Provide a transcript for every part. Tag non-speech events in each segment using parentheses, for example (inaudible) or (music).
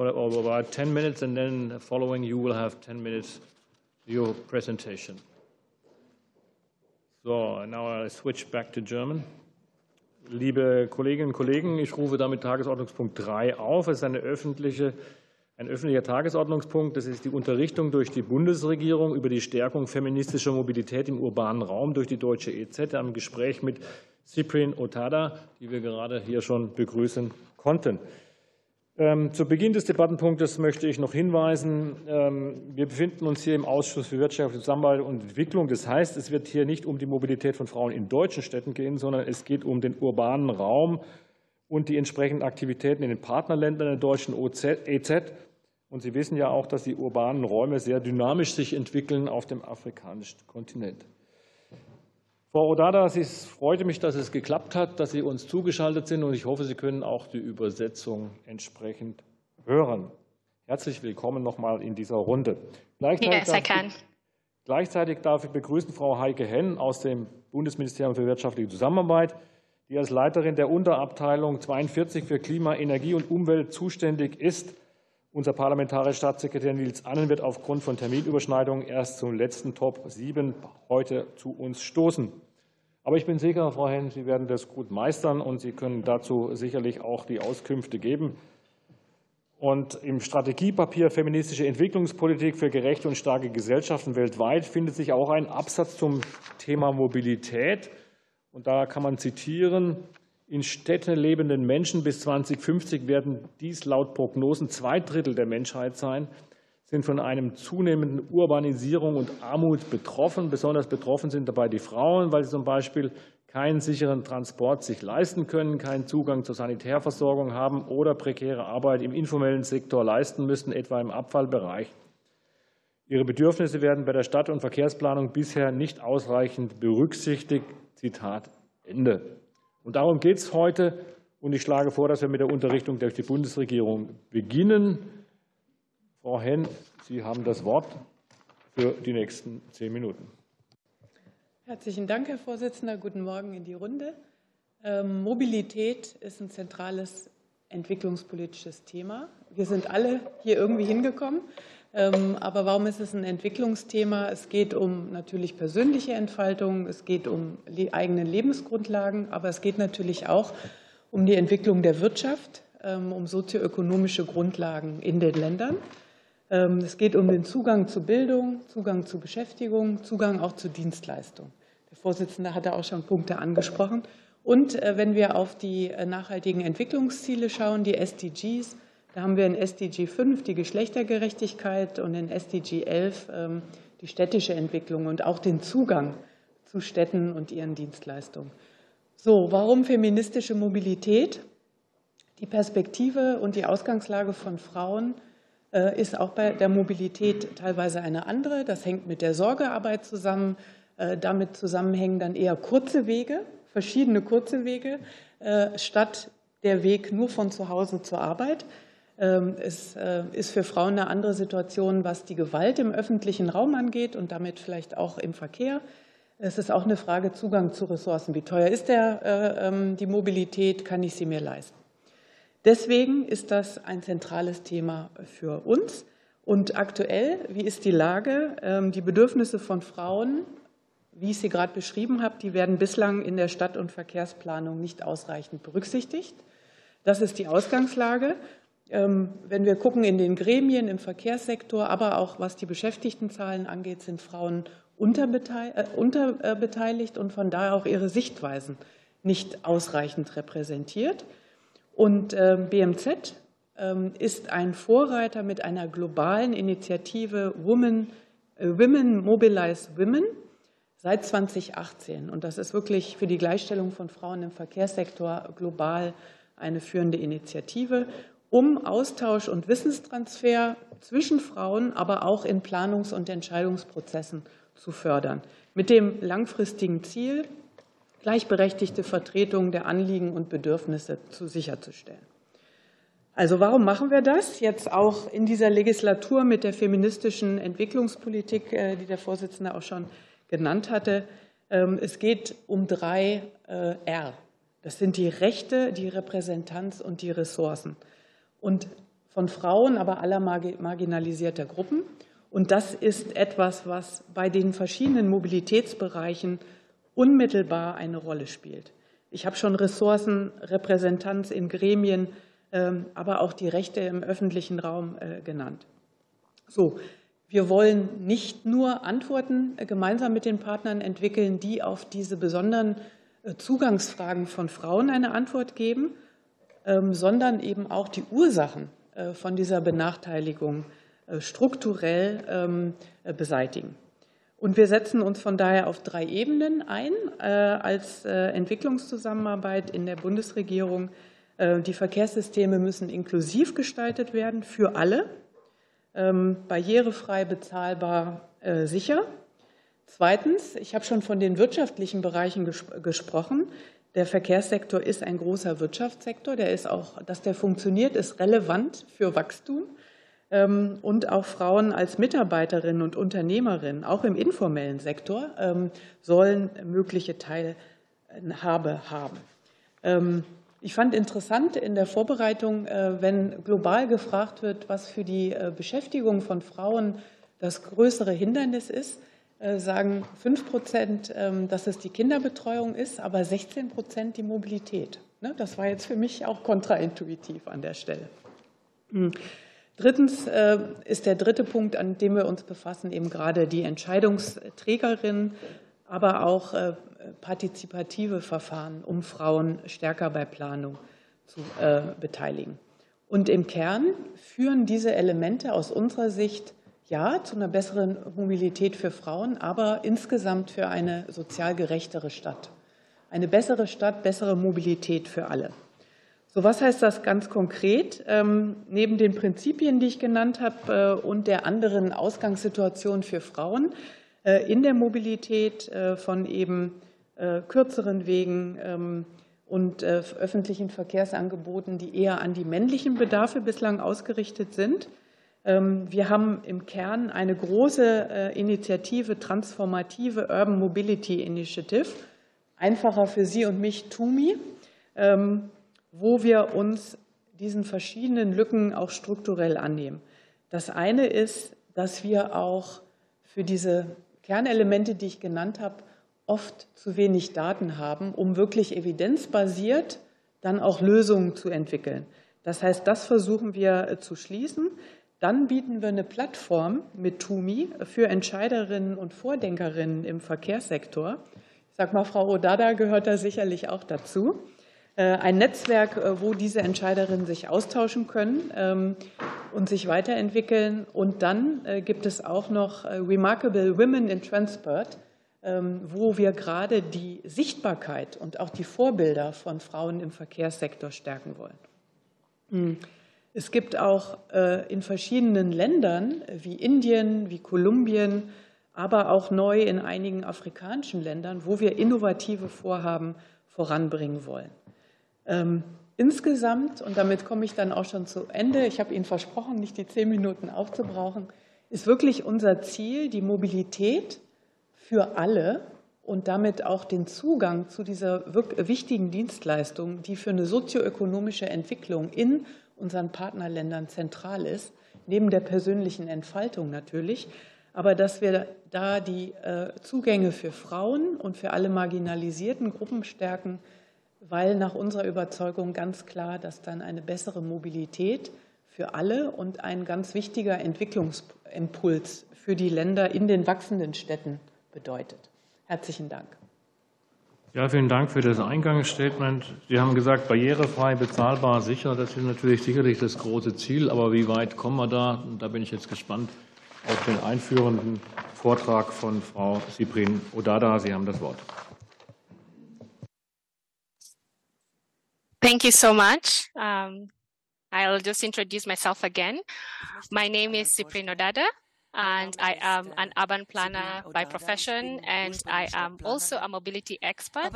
for about 10 minutes, and then following you will have 10 minutes your presentation. So, now I switch back to German. Liebe Kolleginnen und Kollegen, ich rufe damit Tagesordnungspunkt 3 auf. Es ist eine öffentliche, ein öffentlicher Tagesordnungspunkt. Das ist die Unterrichtung durch die Bundesregierung über die Stärkung feministischer Mobilität im urbanen Raum durch die deutsche EZ am Gespräch mit Cyprien Otada, die wir gerade hier schon begrüßen konnten. Ähm, zu Beginn des Debattenpunktes möchte ich noch hinweisen, ähm, wir befinden uns hier im Ausschuss für Wirtschaft, Zusammenarbeit und Entwicklung. Das heißt, es wird hier nicht um die Mobilität von Frauen in deutschen Städten gehen, sondern es geht um den urbanen Raum und die entsprechenden Aktivitäten in den Partnerländern der deutschen EZ. Und Sie wissen ja auch, dass die urbanen Räume sehr dynamisch sich entwickeln auf dem afrikanischen Kontinent. Frau Odada, es freute mich, dass es geklappt hat, dass Sie uns zugeschaltet sind, und ich hoffe, Sie können auch die Übersetzung entsprechend hören. Herzlich willkommen nochmal in dieser Runde. Gleichzeitig, yes, darf ich, gleichzeitig darf ich begrüßen Frau Heike Henn aus dem Bundesministerium für wirtschaftliche Zusammenarbeit, die als Leiterin der Unterabteilung 42 für Klima, Energie und Umwelt zuständig ist. Unser parlamentarischer Staatssekretär Nils Annen wird aufgrund von Terminüberschneidungen erst zum letzten Top 7 heute zu uns stoßen. Aber ich bin sicher, Frau Henn, Sie werden das gut meistern und Sie können dazu sicherlich auch die Auskünfte geben. Und im Strategiepapier Feministische Entwicklungspolitik für gerechte und starke Gesellschaften weltweit findet sich auch ein Absatz zum Thema Mobilität. Und da kann man zitieren, in Städten lebenden Menschen bis 2050 werden dies laut Prognosen zwei Drittel der Menschheit sein, sind von einem zunehmenden Urbanisierung und Armut betroffen. Besonders betroffen sind dabei die Frauen, weil sie zum Beispiel keinen sicheren Transport sich leisten können, keinen Zugang zur Sanitärversorgung haben oder prekäre Arbeit im informellen Sektor leisten müssen, etwa im Abfallbereich. Ihre Bedürfnisse werden bei der Stadt- und Verkehrsplanung bisher nicht ausreichend berücksichtigt. Zitat Ende. Und darum geht es heute. Und ich schlage vor, dass wir mit der Unterrichtung durch die Bundesregierung beginnen. Frau Henn, Sie haben das Wort für die nächsten zehn Minuten. Herzlichen Dank, Herr Vorsitzender. Guten Morgen in die Runde. Ähm, Mobilität ist ein zentrales entwicklungspolitisches Thema. Wir sind alle hier irgendwie hingekommen. Ähm, aber warum ist es ein Entwicklungsthema? Es geht um natürlich persönliche Entfaltung, es geht um die eigenen Lebensgrundlagen, aber es geht natürlich auch um die Entwicklung der Wirtschaft, ähm, um sozioökonomische Grundlagen in den Ländern. Ähm, es geht um den Zugang zu Bildung, Zugang zu Beschäftigung, Zugang auch zu Dienstleistungen. Der Vorsitzende hatte auch schon Punkte angesprochen. Und äh, wenn wir auf die äh, nachhaltigen Entwicklungsziele schauen, die SDGs, da haben wir in SDG 5 die Geschlechtergerechtigkeit und in SDG 11 ähm, die städtische Entwicklung und auch den Zugang zu Städten und ihren Dienstleistungen. So, warum feministische Mobilität? Die Perspektive und die Ausgangslage von Frauen äh, ist auch bei der Mobilität teilweise eine andere. Das hängt mit der Sorgearbeit zusammen. Äh, damit zusammenhängen dann eher kurze Wege, verschiedene kurze Wege, äh, statt der Weg nur von zu Hause zur Arbeit. Ähm, es äh, ist für Frauen eine andere Situation, was die Gewalt im öffentlichen Raum angeht und damit vielleicht auch im Verkehr. Es ist auch eine Frage Zugang zu Ressourcen. Wie teuer ist der, äh, ähm, die Mobilität? Kann ich sie mir leisten? Deswegen ist das ein zentrales Thema für uns. Und aktuell, wie ist die Lage? Ähm, die Bedürfnisse von Frauen, wie ich sie gerade beschrieben habe, die werden bislang in der Stadt- und Verkehrsplanung nicht ausreichend berücksichtigt. Das ist die Ausgangslage. Ähm, wenn wir gucken in den Gremien im Verkehrssektor, aber auch was die Beschäftigtenzahlen angeht, sind Frauen äh, unterbeteiligt und von daher auch ihre Sichtweisen nicht ausreichend repräsentiert. Und ähm, BMZ ähm, ist ein Vorreiter mit einer globalen Initiative Women, äh, Women Mobilize Women seit 2018. Und das ist wirklich für die Gleichstellung von Frauen im Verkehrssektor global eine führende Initiative um Austausch und Wissenstransfer zwischen Frauen, aber auch in Planungs- und Entscheidungsprozessen zu fördern, mit dem langfristigen Ziel, gleichberechtigte Vertretung der Anliegen und Bedürfnisse zu sicherzustellen. Also warum machen wir das jetzt auch in dieser Legislatur mit der feministischen Entwicklungspolitik, äh, die der Vorsitzende auch schon genannt hatte? Ähm, es geht um drei äh, R. Das sind die Rechte, die Repräsentanz und die Ressourcen. Und von Frauen, aber aller marginalisierter Gruppen. Und das ist etwas, was bei den verschiedenen Mobilitätsbereichen unmittelbar eine Rolle spielt. Ich habe schon Ressourcen, Repräsentanz in Gremien, ähm, aber auch die Rechte im öffentlichen Raum äh, genannt. So, wir wollen nicht nur Antworten äh, gemeinsam mit den Partnern entwickeln, die auf diese besonderen äh, Zugangsfragen von Frauen eine Antwort geben, sondern eben auch die Ursachen von dieser Benachteiligung strukturell ähm, beseitigen. Und wir setzen uns von daher auf drei Ebenen ein äh, als äh, Entwicklungszusammenarbeit in der Bundesregierung. Äh, die Verkehrssysteme müssen inklusiv gestaltet werden für alle, ähm, barrierefrei, bezahlbar, sicher. Zweitens, ich habe schon von den wirtschaftlichen Bereichen gesprochen. Der Verkehrssektor ist ein großer Wirtschaftssektor. Der ist auch, dass der funktioniert, ist relevant für Wachstum. Ähm, und auch Frauen als Mitarbeiterinnen und Unternehmerinnen, auch im informellen Sektor, ähm, sollen mögliche Teilhabe haben. Ähm, ich fand interessant in der Vorbereitung, äh, wenn global gefragt wird, was für die äh, Beschäftigung von Frauen das größere Hindernis ist, sagen 5 Prozent, dass es die Kinderbetreuung ist, aber 16 Prozent die Mobilität. Ne, das war jetzt für mich auch kontraintuitiv an der Stelle. Hm. Drittens äh, ist der dritte Punkt, an dem wir uns befassen, eben gerade die Entscheidungsträgerinnen, aber auch äh, partizipative Verfahren, um Frauen stärker bei Planung zu äh, beteiligen. Und im Kern führen diese Elemente aus unserer Sicht ja zu einer besseren Mobilität für Frauen, aber insgesamt für eine sozial gerechtere Stadt. Eine bessere Stadt, bessere Mobilität für alle. So, was heißt das ganz konkret? Ähm, neben den Prinzipien, die ich genannt habe, äh, und der anderen Ausgangssituation für Frauen äh, in der Mobilität äh, von eben kürzeren Wegen ähm, und öffentlichen Verkehrsangeboten, die eher an die männlichen Bedarfe bislang ausgerichtet sind. Ähm, wir haben im Kern eine große Initiative, transformative Urban Mobility Initiative, einfacher für Sie und mich, TUMI wo wir uns diesen verschiedenen Lücken auch strukturell annehmen. Das eine ist, dass wir auch für diese Kernelemente, die ich genannt habe, oft zu wenig Daten haben, um wirklich evidenzbasiert dann auch Lösungen zu entwickeln. Das heißt, das versuchen wir äh, zu schließen. Dann bieten wir eine Plattform mit TUMI für Entscheiderinnen und Vordenkerinnen im Verkehrssektor. Ich sage mal, Frau Odada gehört da sicherlich auch dazu. Äh, ein Netzwerk, äh, wo diese Entscheiderinnen sich austauschen können ähm, und sich weiterentwickeln. Und dann äh, gibt es auch noch Remarkable Women in Transport, ähm, wo wir gerade die Sichtbarkeit und auch die Vorbilder von Frauen im Verkehrssektor stärken wollen. Es gibt auch in verschiedenen Ländern wie Indien, wie Kolumbien, aber auch neu in einigen afrikanischen Ländern, wo wir innovative Vorhaben voranbringen wollen. Ähm, insgesamt, und damit komme ich dann auch schon zu Ende, ich habe Ihnen versprochen, nicht die zehn Minuten aufzubrauchen, ist wirklich unser Ziel, die Mobilität für alle und damit auch den Zugang zu dieser wichtigen Dienstleistung, die für eine sozioökonomische Entwicklung in unseren Partnerländern zentral ist, neben der persönlichen Entfaltung natürlich, aber dass wir da die äh, Zugänge für Frauen und für alle marginalisierten Gruppen stärken, weil nach unserer Überzeugung ganz klar, dass dann eine bessere Mobilität für alle und ein ganz wichtiger Entwicklungsimpuls für die Länder in den wachsenden Städten bedeutet. Herzlichen Dank. Ja, vielen Dank für das Eingangsstatement. Sie haben gesagt, barrierefrei, bezahlbar, sicher. Das ist natürlich sicherlich das große Ziel. Aber wie weit kommen wir da? Da bin ich jetzt gespannt auf den einführenden Vortrag von Frau Sibrin Odada. Sie haben das Wort. Thank you so much. Um, I'll just introduce myself again. My name is Cyprien Odada. And I am an urban planner by profession, and I am also a mobility expert.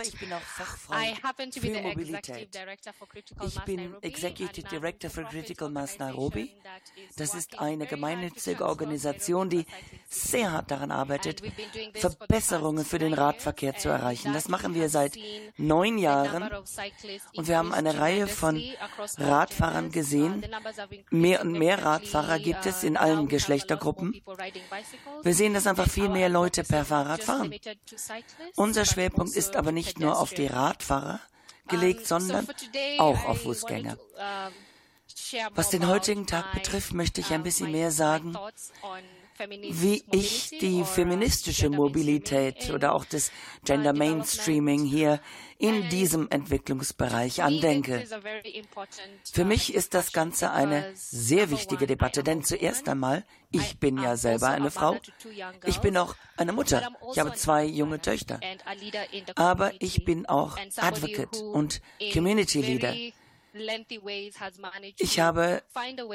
I happen to be the executive director for Critical Ich bin Executive Director für Critical Mass Nairobi. Das ist eine gemeinnützige Organisation, die sehr hart daran arbeitet, Verbesserungen für den Radverkehr zu erreichen. Das machen wir seit neun Jahren und wir haben eine Reihe von Radfahrern gesehen. Mehr und mehr Radfahrer gibt es in allen Geschlechtergruppen. Wir sehen, dass einfach viel mehr Leute per Fahrrad fahren. Unser Schwerpunkt ist aber nicht nur auf die Radfahrer gelegt, sondern auch auf Fußgänger. Was den heutigen Tag betrifft, möchte ich ein bisschen mehr sagen, wie ich die feministische Mobilität oder auch das Gender Mainstreaming hier in diesem Entwicklungsbereich andenke. Für mich ist das Ganze eine sehr wichtige Debatte, denn zuerst einmal, ich bin ja selber eine Frau, ich bin auch eine Mutter, ich habe zwei junge Töchter, aber ich bin auch Advocate und Community Leader. Ich habe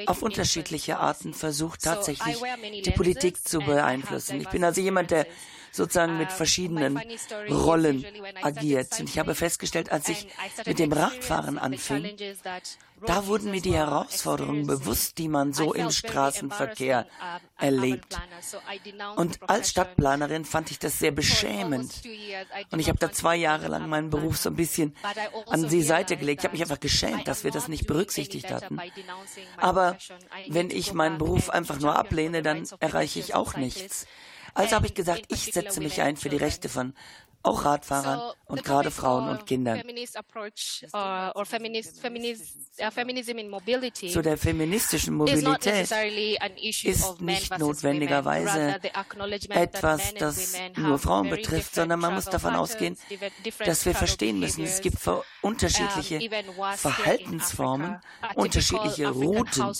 auf unterschiedliche Arten versucht, tatsächlich die Politik zu beeinflussen. Ich bin also jemand, der sozusagen mit verschiedenen Rollen agiert. Und ich habe festgestellt, als ich mit dem Radfahren anfing, da wurden mir die Herausforderungen bewusst, die man so im Straßenverkehr erlebt. Und als Stadtplanerin fand ich das sehr beschämend. Und ich habe da zwei Jahre lang meinen Beruf so ein bisschen an die Seite gelegt. Ich habe mich einfach geschämt, dass wir das nicht berücksichtigt hatten. Aber wenn ich meinen Beruf einfach nur ablehne, dann erreiche ich auch nichts. Also habe ich gesagt, ich setze mich ein für die Rechte von auch Radfahrern und gerade Frauen und Kindern. Zu der feministischen Mobilität ist nicht notwendigerweise etwas, das nur Frauen betrifft, sondern man muss davon ausgehen, dass wir verstehen müssen, es gibt unterschiedliche Verhaltensformen, unterschiedliche Routen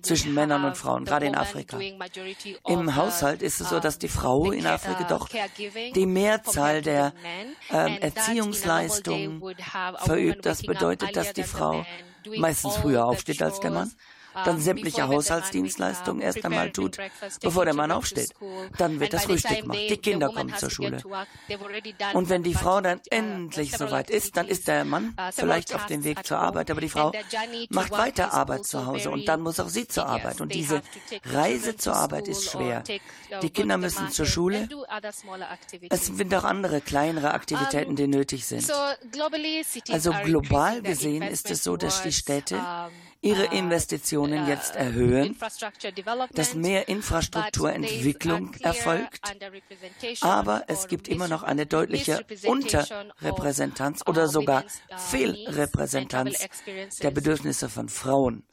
zwischen Männern und Frauen, gerade in Afrika. Im Haushalt ist es so, dass die Frau in Afrika doch die Mehrzahl der äh, Erziehungsleistungen verübt. Das bedeutet, dass die Frau meistens früher aufsteht als der Mann dann sämtliche Haushaltsdienstleistungen erst einmal tut, bevor der Mann aufsteht. Dann wird das Frühstück gemacht, die Kinder kommen zur Schule. Und wenn die Frau dann endlich soweit ist, dann ist der Mann vielleicht auf dem Weg zur Arbeit, aber die Frau macht weiter Arbeit zu Hause und dann muss auch sie zur Arbeit. Und diese Reise zur Arbeit ist schwer. Die Kinder müssen zur Schule. Es sind auch andere kleinere Aktivitäten, die nötig sind. Also global gesehen ist es so, dass die Städte ihre Investitionen jetzt erhöhen, dass mehr Infrastrukturentwicklung erfolgt, aber es gibt immer noch eine deutliche Unterrepräsentanz oder sogar Fehlrepräsentanz der Bedürfnisse von Frauen.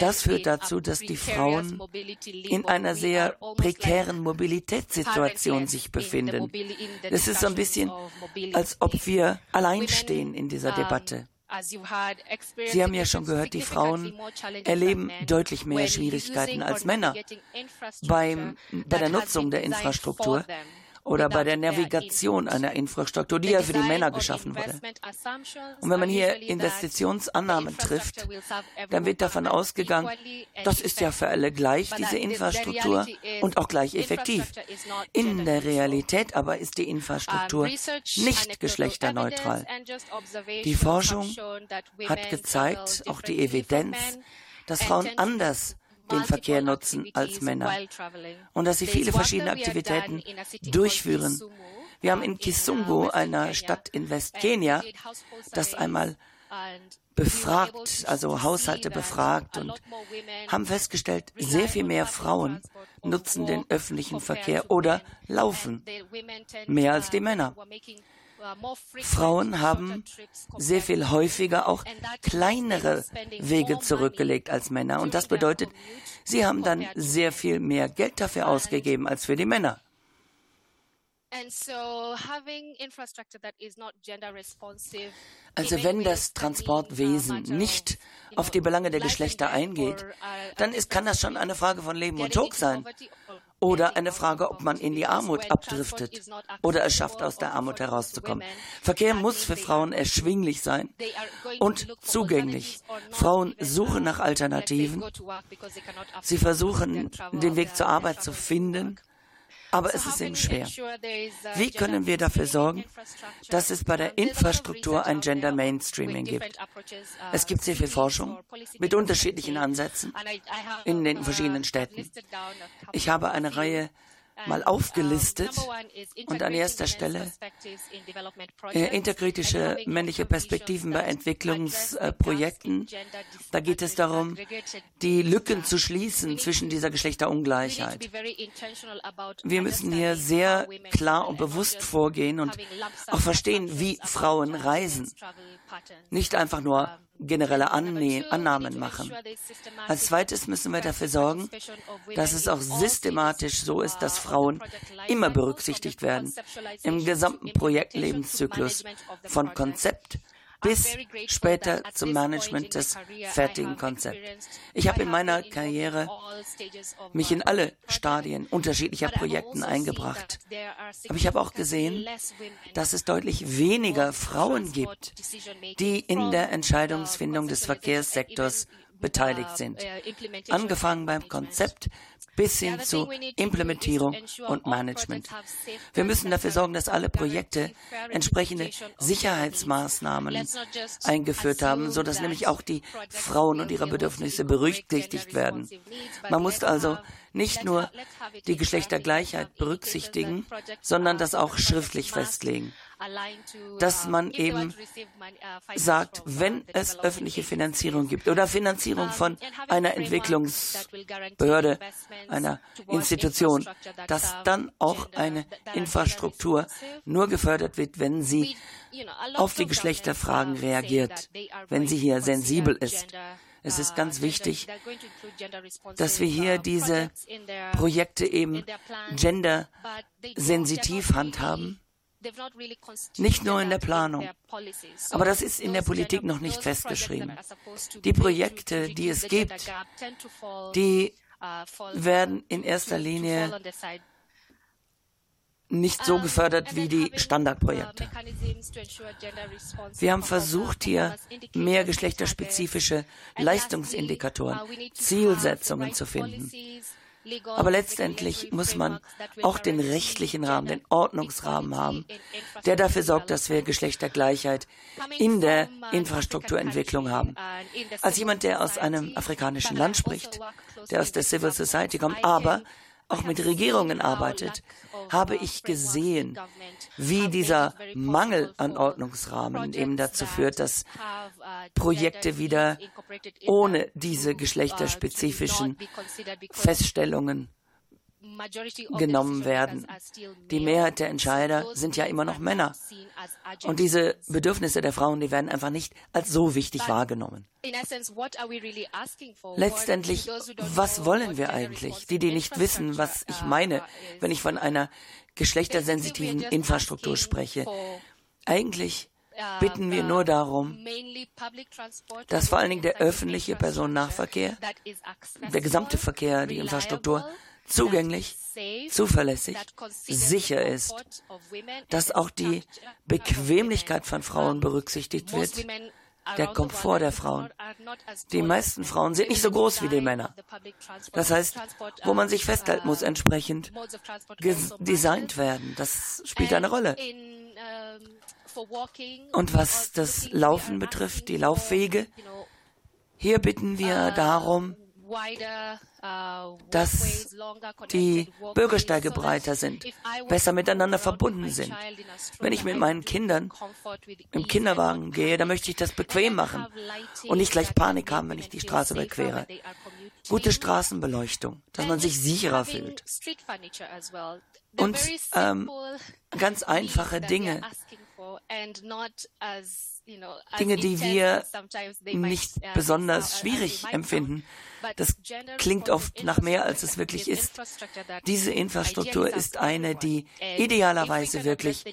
Das führt dazu, dass die Frauen in einer sehr prekären Mobilitätssituation sich befinden. Es ist so ein bisschen, als ob wir allein stehen in dieser Debatte. Sie haben ja schon gehört, die Frauen erleben deutlich mehr Schwierigkeiten als Männer beim, bei der Nutzung der Infrastruktur oder bei der Navigation einer Infrastruktur, die ja für die Männer geschaffen wurde. Und wenn man hier Investitionsannahmen trifft, dann wird davon ausgegangen, das ist ja für alle gleich, diese Infrastruktur, und auch gleich effektiv. In der Realität aber ist die Infrastruktur nicht geschlechterneutral. Die Forschung hat gezeigt, auch die Evidenz, dass Frauen anders den Verkehr nutzen als Männer und dass sie viele verschiedene Aktivitäten durchführen. Wir haben in Kisungu, einer Stadt in Westkenia, das einmal befragt, also Haushalte befragt und haben festgestellt, sehr viel mehr Frauen nutzen den öffentlichen Verkehr oder laufen, mehr als die Männer. Frauen haben sehr viel häufiger auch kleinere Wege zurückgelegt als Männer. Und das bedeutet, sie haben dann sehr viel mehr Geld dafür ausgegeben als für die Männer. Also wenn das Transportwesen nicht auf die Belange der Geschlechter eingeht, dann ist, kann das schon eine Frage von Leben und Tod sein oder eine Frage, ob man in die Armut abdriftet oder es schafft, aus der Armut herauszukommen. Verkehr muss für Frauen erschwinglich sein und zugänglich. Frauen suchen nach Alternativen. Sie versuchen, den Weg zur Arbeit zu finden aber es ist eben schwer. Wie können wir dafür sorgen, dass es bei der Infrastruktur ein Gender Mainstreaming gibt? Es gibt sehr viel Forschung mit unterschiedlichen Ansätzen in den verschiedenen Städten. Ich habe eine Reihe mal aufgelistet und an erster Stelle äh, interkritische männliche Perspektiven bei Entwicklungsprojekten. Da geht es darum, die Lücken zu schließen zwischen dieser Geschlechterungleichheit. Wir müssen hier sehr klar und bewusst vorgehen und auch verstehen, wie Frauen reisen. Nicht einfach nur generelle Annahmen machen. Als zweites müssen wir dafür sorgen, dass es auch systematisch so ist, dass Frauen immer berücksichtigt werden im gesamten Projektlebenszyklus von Konzept bis später zum Management des fertigen Konzepts. Ich habe in meiner Karriere mich in alle Stadien unterschiedlicher Projekten eingebracht. Aber ich habe auch gesehen, dass es deutlich weniger Frauen gibt, die in der Entscheidungsfindung des Verkehrssektors beteiligt sind. Angefangen beim Konzept bis hin zu Implementierung und Management. Wir müssen dafür sorgen, dass alle Projekte entsprechende Sicherheitsmaßnahmen eingeführt haben, sodass nämlich auch die Frauen und ihre Bedürfnisse berücksichtigt werden. Man muss also nicht nur die Geschlechtergleichheit berücksichtigen, sondern das auch schriftlich festlegen dass man eben sagt, wenn es öffentliche Finanzierung gibt oder Finanzierung von einer Entwicklungsbehörde, einer Institution, dass dann auch eine Infrastruktur nur gefördert wird, wenn sie auf die Geschlechterfragen reagiert, wenn sie hier sensibel ist. Es ist ganz wichtig, dass wir hier diese Projekte eben gendersensitiv handhaben nicht nur in der Planung. Aber das ist in der Politik noch nicht festgeschrieben. Die Projekte, die es gibt, die uh, werden in erster Linie nicht so gefördert wie die uh, Standardprojekte. Wir haben versucht, hier mehr geschlechterspezifische Leistungsindikatoren, Zielsetzungen zu finden. Aber letztendlich muss man auch den rechtlichen Rahmen, den Ordnungsrahmen haben, der dafür sorgt, dass wir Geschlechtergleichheit in der Infrastrukturentwicklung haben. Als jemand, der aus einem afrikanischen Land spricht, der aus der Civil Society kommt, aber auch mit Regierungen arbeitet, habe ich gesehen, wie dieser Mangel an Ordnungsrahmen eben dazu führt, dass Projekte wieder ohne diese geschlechterspezifischen Feststellungen genommen werden. Die Mehrheit der Entscheider sind ja immer noch Männer. Und diese Bedürfnisse der Frauen, die werden einfach nicht als so wichtig wahrgenommen. Letztendlich, was wollen wir eigentlich? Die, die nicht wissen, was ich meine, wenn ich von einer geschlechtersensitiven Infrastruktur spreche. Eigentlich bitten wir nur darum, dass vor allen Dingen der öffentliche Personennahverkehr, der gesamte Verkehr, die Infrastruktur zugänglich, zuverlässig, sicher ist, dass auch die Bequemlichkeit von Frauen berücksichtigt wird, der Komfort der Frauen. Die meisten Frauen sind nicht so groß wie die Männer. Das heißt, wo man sich festhalten muss, entsprechend designt werden. Das spielt eine Rolle. Und was das Laufen betrifft, die Laufwege, hier bitten wir darum, dass die Bürgersteige breiter sind, besser miteinander verbunden sind. Wenn ich mit meinen Kindern im Kinderwagen gehe, dann möchte ich das bequem machen und nicht gleich Panik haben, wenn ich die Straße überquere. Gute Straßenbeleuchtung, dass man sich sicherer fühlt. Und ähm, ganz (laughs) einfache Dinge, Dinge, die wir nicht uh, besonders schwierig empfinden. Das klingt oft nach mehr, als es wirklich ist. Diese Infrastruktur ist eine, die idealerweise wirklich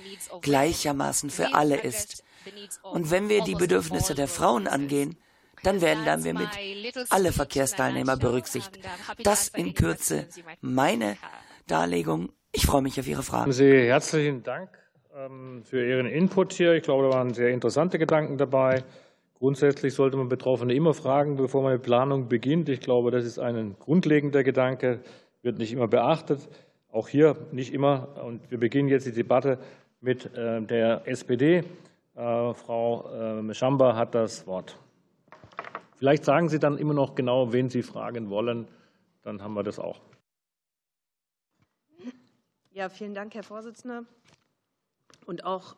gleichermaßen für alle ist. Und wenn wir die Bedürfnisse der Frauen angehen, dann werden dann wir mit alle Verkehrsteilnehmer berücksichtigt. Das in Kürze meine Darlegung. Ich freue mich auf Ihre Fragen. Sehr herzlichen Dank für Ihren Input hier. Ich glaube, da waren sehr interessante Gedanken dabei. Grundsätzlich sollte man Betroffene immer fragen, bevor man mit Planung beginnt. Ich glaube, das ist ein grundlegender Gedanke, wird nicht immer beachtet. Auch hier nicht immer. Und wir beginnen jetzt die Debatte mit äh, der SPD. Äh, Frau äh, Schamba hat das Wort. Vielleicht sagen Sie dann immer noch genau, wen Sie fragen wollen. Dann haben wir das auch. Ja, vielen Dank, Herr Vorsitzender. Und auch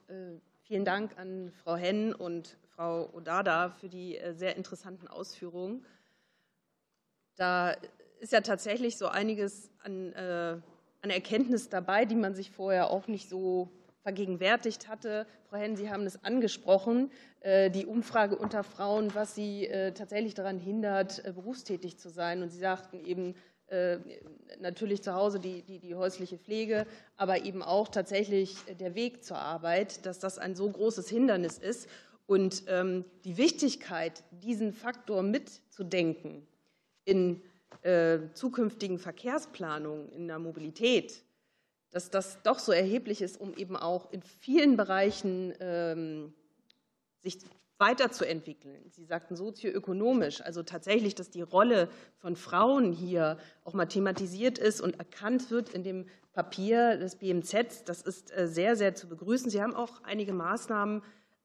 vielen Dank an Frau Henn und Frau Odada für die äh, sehr interessanten Ausführungen. Da ist ja tatsächlich so einiges an, äh, an Erkenntnis dabei, die man sich vorher auch nicht so vergegenwärtigt hatte. Frau Henn, Sie haben es angesprochen, äh, die Umfrage unter Frauen, was sie tatsächlich daran hindert, berufstätig zu sein. Und Sie sagten eben, natürlich zu Hause die, die, die, häusliche Pflege, aber eben auch tatsächlich der Weg zur Arbeit, dass das ein so großes Hindernis ist. Und ähm, die Wichtigkeit, diesen Faktor mitzudenken in äh, zukünftigen Verkehrsplanungen, in der Mobilität, dass das doch so erheblich ist, um eben auch in vielen Bereichen ähm, sich weiterzuentwickeln. Sie sagten sozioökonomisch, also tatsächlich, dass die Rolle von Frauen hier auch mal thematisiert ist und erkannt wird in dem Papier des BMZ. Das ist äh, sehr, sehr zu begrüßen. Sie haben auch einige Maßnahmen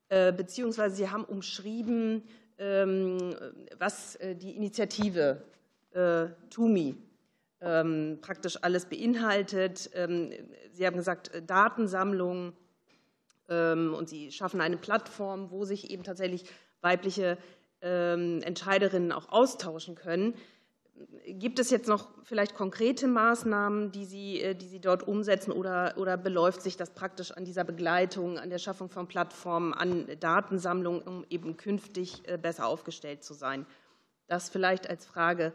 äh, beziehungsweise Sie haben umschrieben, ähm, was äh, die Initiative TUMI ähm, praktisch alles beinhaltet. Ähm, Sie haben gesagt, Datensammlung und Sie schaffen eine Plattform, wo sich eben tatsächlich weibliche Entscheiderinnen auch austauschen können. Gibt es jetzt noch vielleicht konkrete Maßnahmen, die Sie, äh, die Sie dort umsetzen, oder, oder beläuft sich das praktisch an dieser Begleitung, an der Schaffung von Plattformen, an Datensammlung, um eben künftig äh, besser aufgestellt zu sein? Das vielleicht als Frage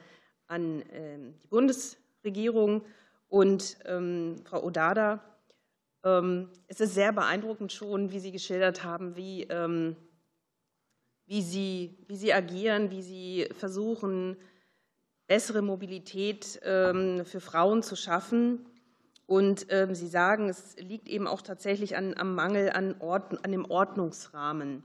an ähm, die Bundesregierung. Und ähm, Frau Odada, ähm, es ist sehr beeindruckend schon, wie Sie geschildert haben, wie, ähm, wie, Sie, wie Sie agieren, wie Sie versuchen, bessere Mobilität ähm, für Frauen zu schaffen. Und ähm, Sie sagen, es liegt eben auch tatsächlich an, am Mangel an, Ort, an dem Ordnungsrahmen.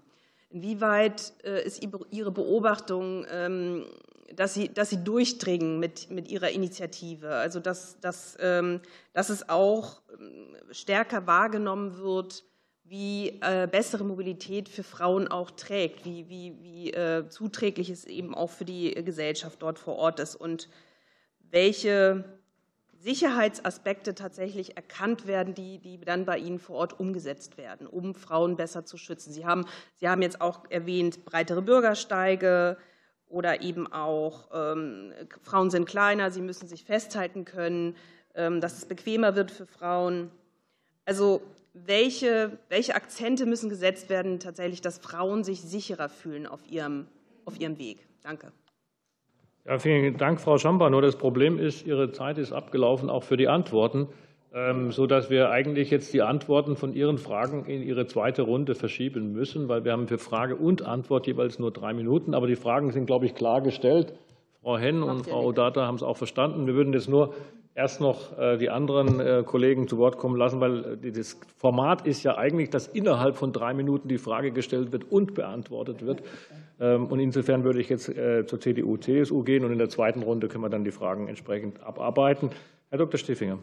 Inwieweit äh, ist Ihre Beobachtung, ähm, dass Sie, dass Sie durchdringen mit, mit Ihrer Initiative? Also, dass, dass, dass es auch stärker wahrgenommen wird, wie äh, bessere Mobilität für Frauen auch trägt, wie, wie, wie äh, zuträglich es eben auch für die Gesellschaft dort vor Ort ist und welche Sicherheitsaspekte tatsächlich erkannt werden, die, die dann bei Ihnen vor Ort umgesetzt werden, um Frauen besser zu schützen. Sie haben, Sie haben jetzt auch erwähnt, breitere Bürgersteige oder eben auch ähm, Frauen sind kleiner, sie müssen sich festhalten können, ähm, dass es bequemer wird für Frauen. Also welche, welche Akzente müssen gesetzt werden, tatsächlich, dass Frauen sich sicherer fühlen auf ihrem, auf ihrem Weg? Danke. Ja, vielen Dank, Frau Schamper. Nur das Problem ist, Ihre Zeit ist abgelaufen, auch für die Antworten, sodass wir eigentlich jetzt die Antworten von Ihren Fragen in Ihre zweite Runde verschieben müssen, weil wir haben für Frage und Antwort jeweils nur drei Minuten. Aber die Fragen sind, glaube ich, klar gestellt. Frau Henn und Frau Odata haben es auch verstanden. Wir würden jetzt nur erst noch äh, die anderen äh, Kollegen zu Wort kommen lassen, weil äh, das Format ist ja eigentlich, dass innerhalb von drei Minuten die Frage gestellt wird und beantwortet wird. Ähm, und insofern würde ich jetzt zur CDU, CSU gehen und in der zweiten Runde können wir dann die Fragen entsprechend abarbeiten. Herr Dr. Stiffinger.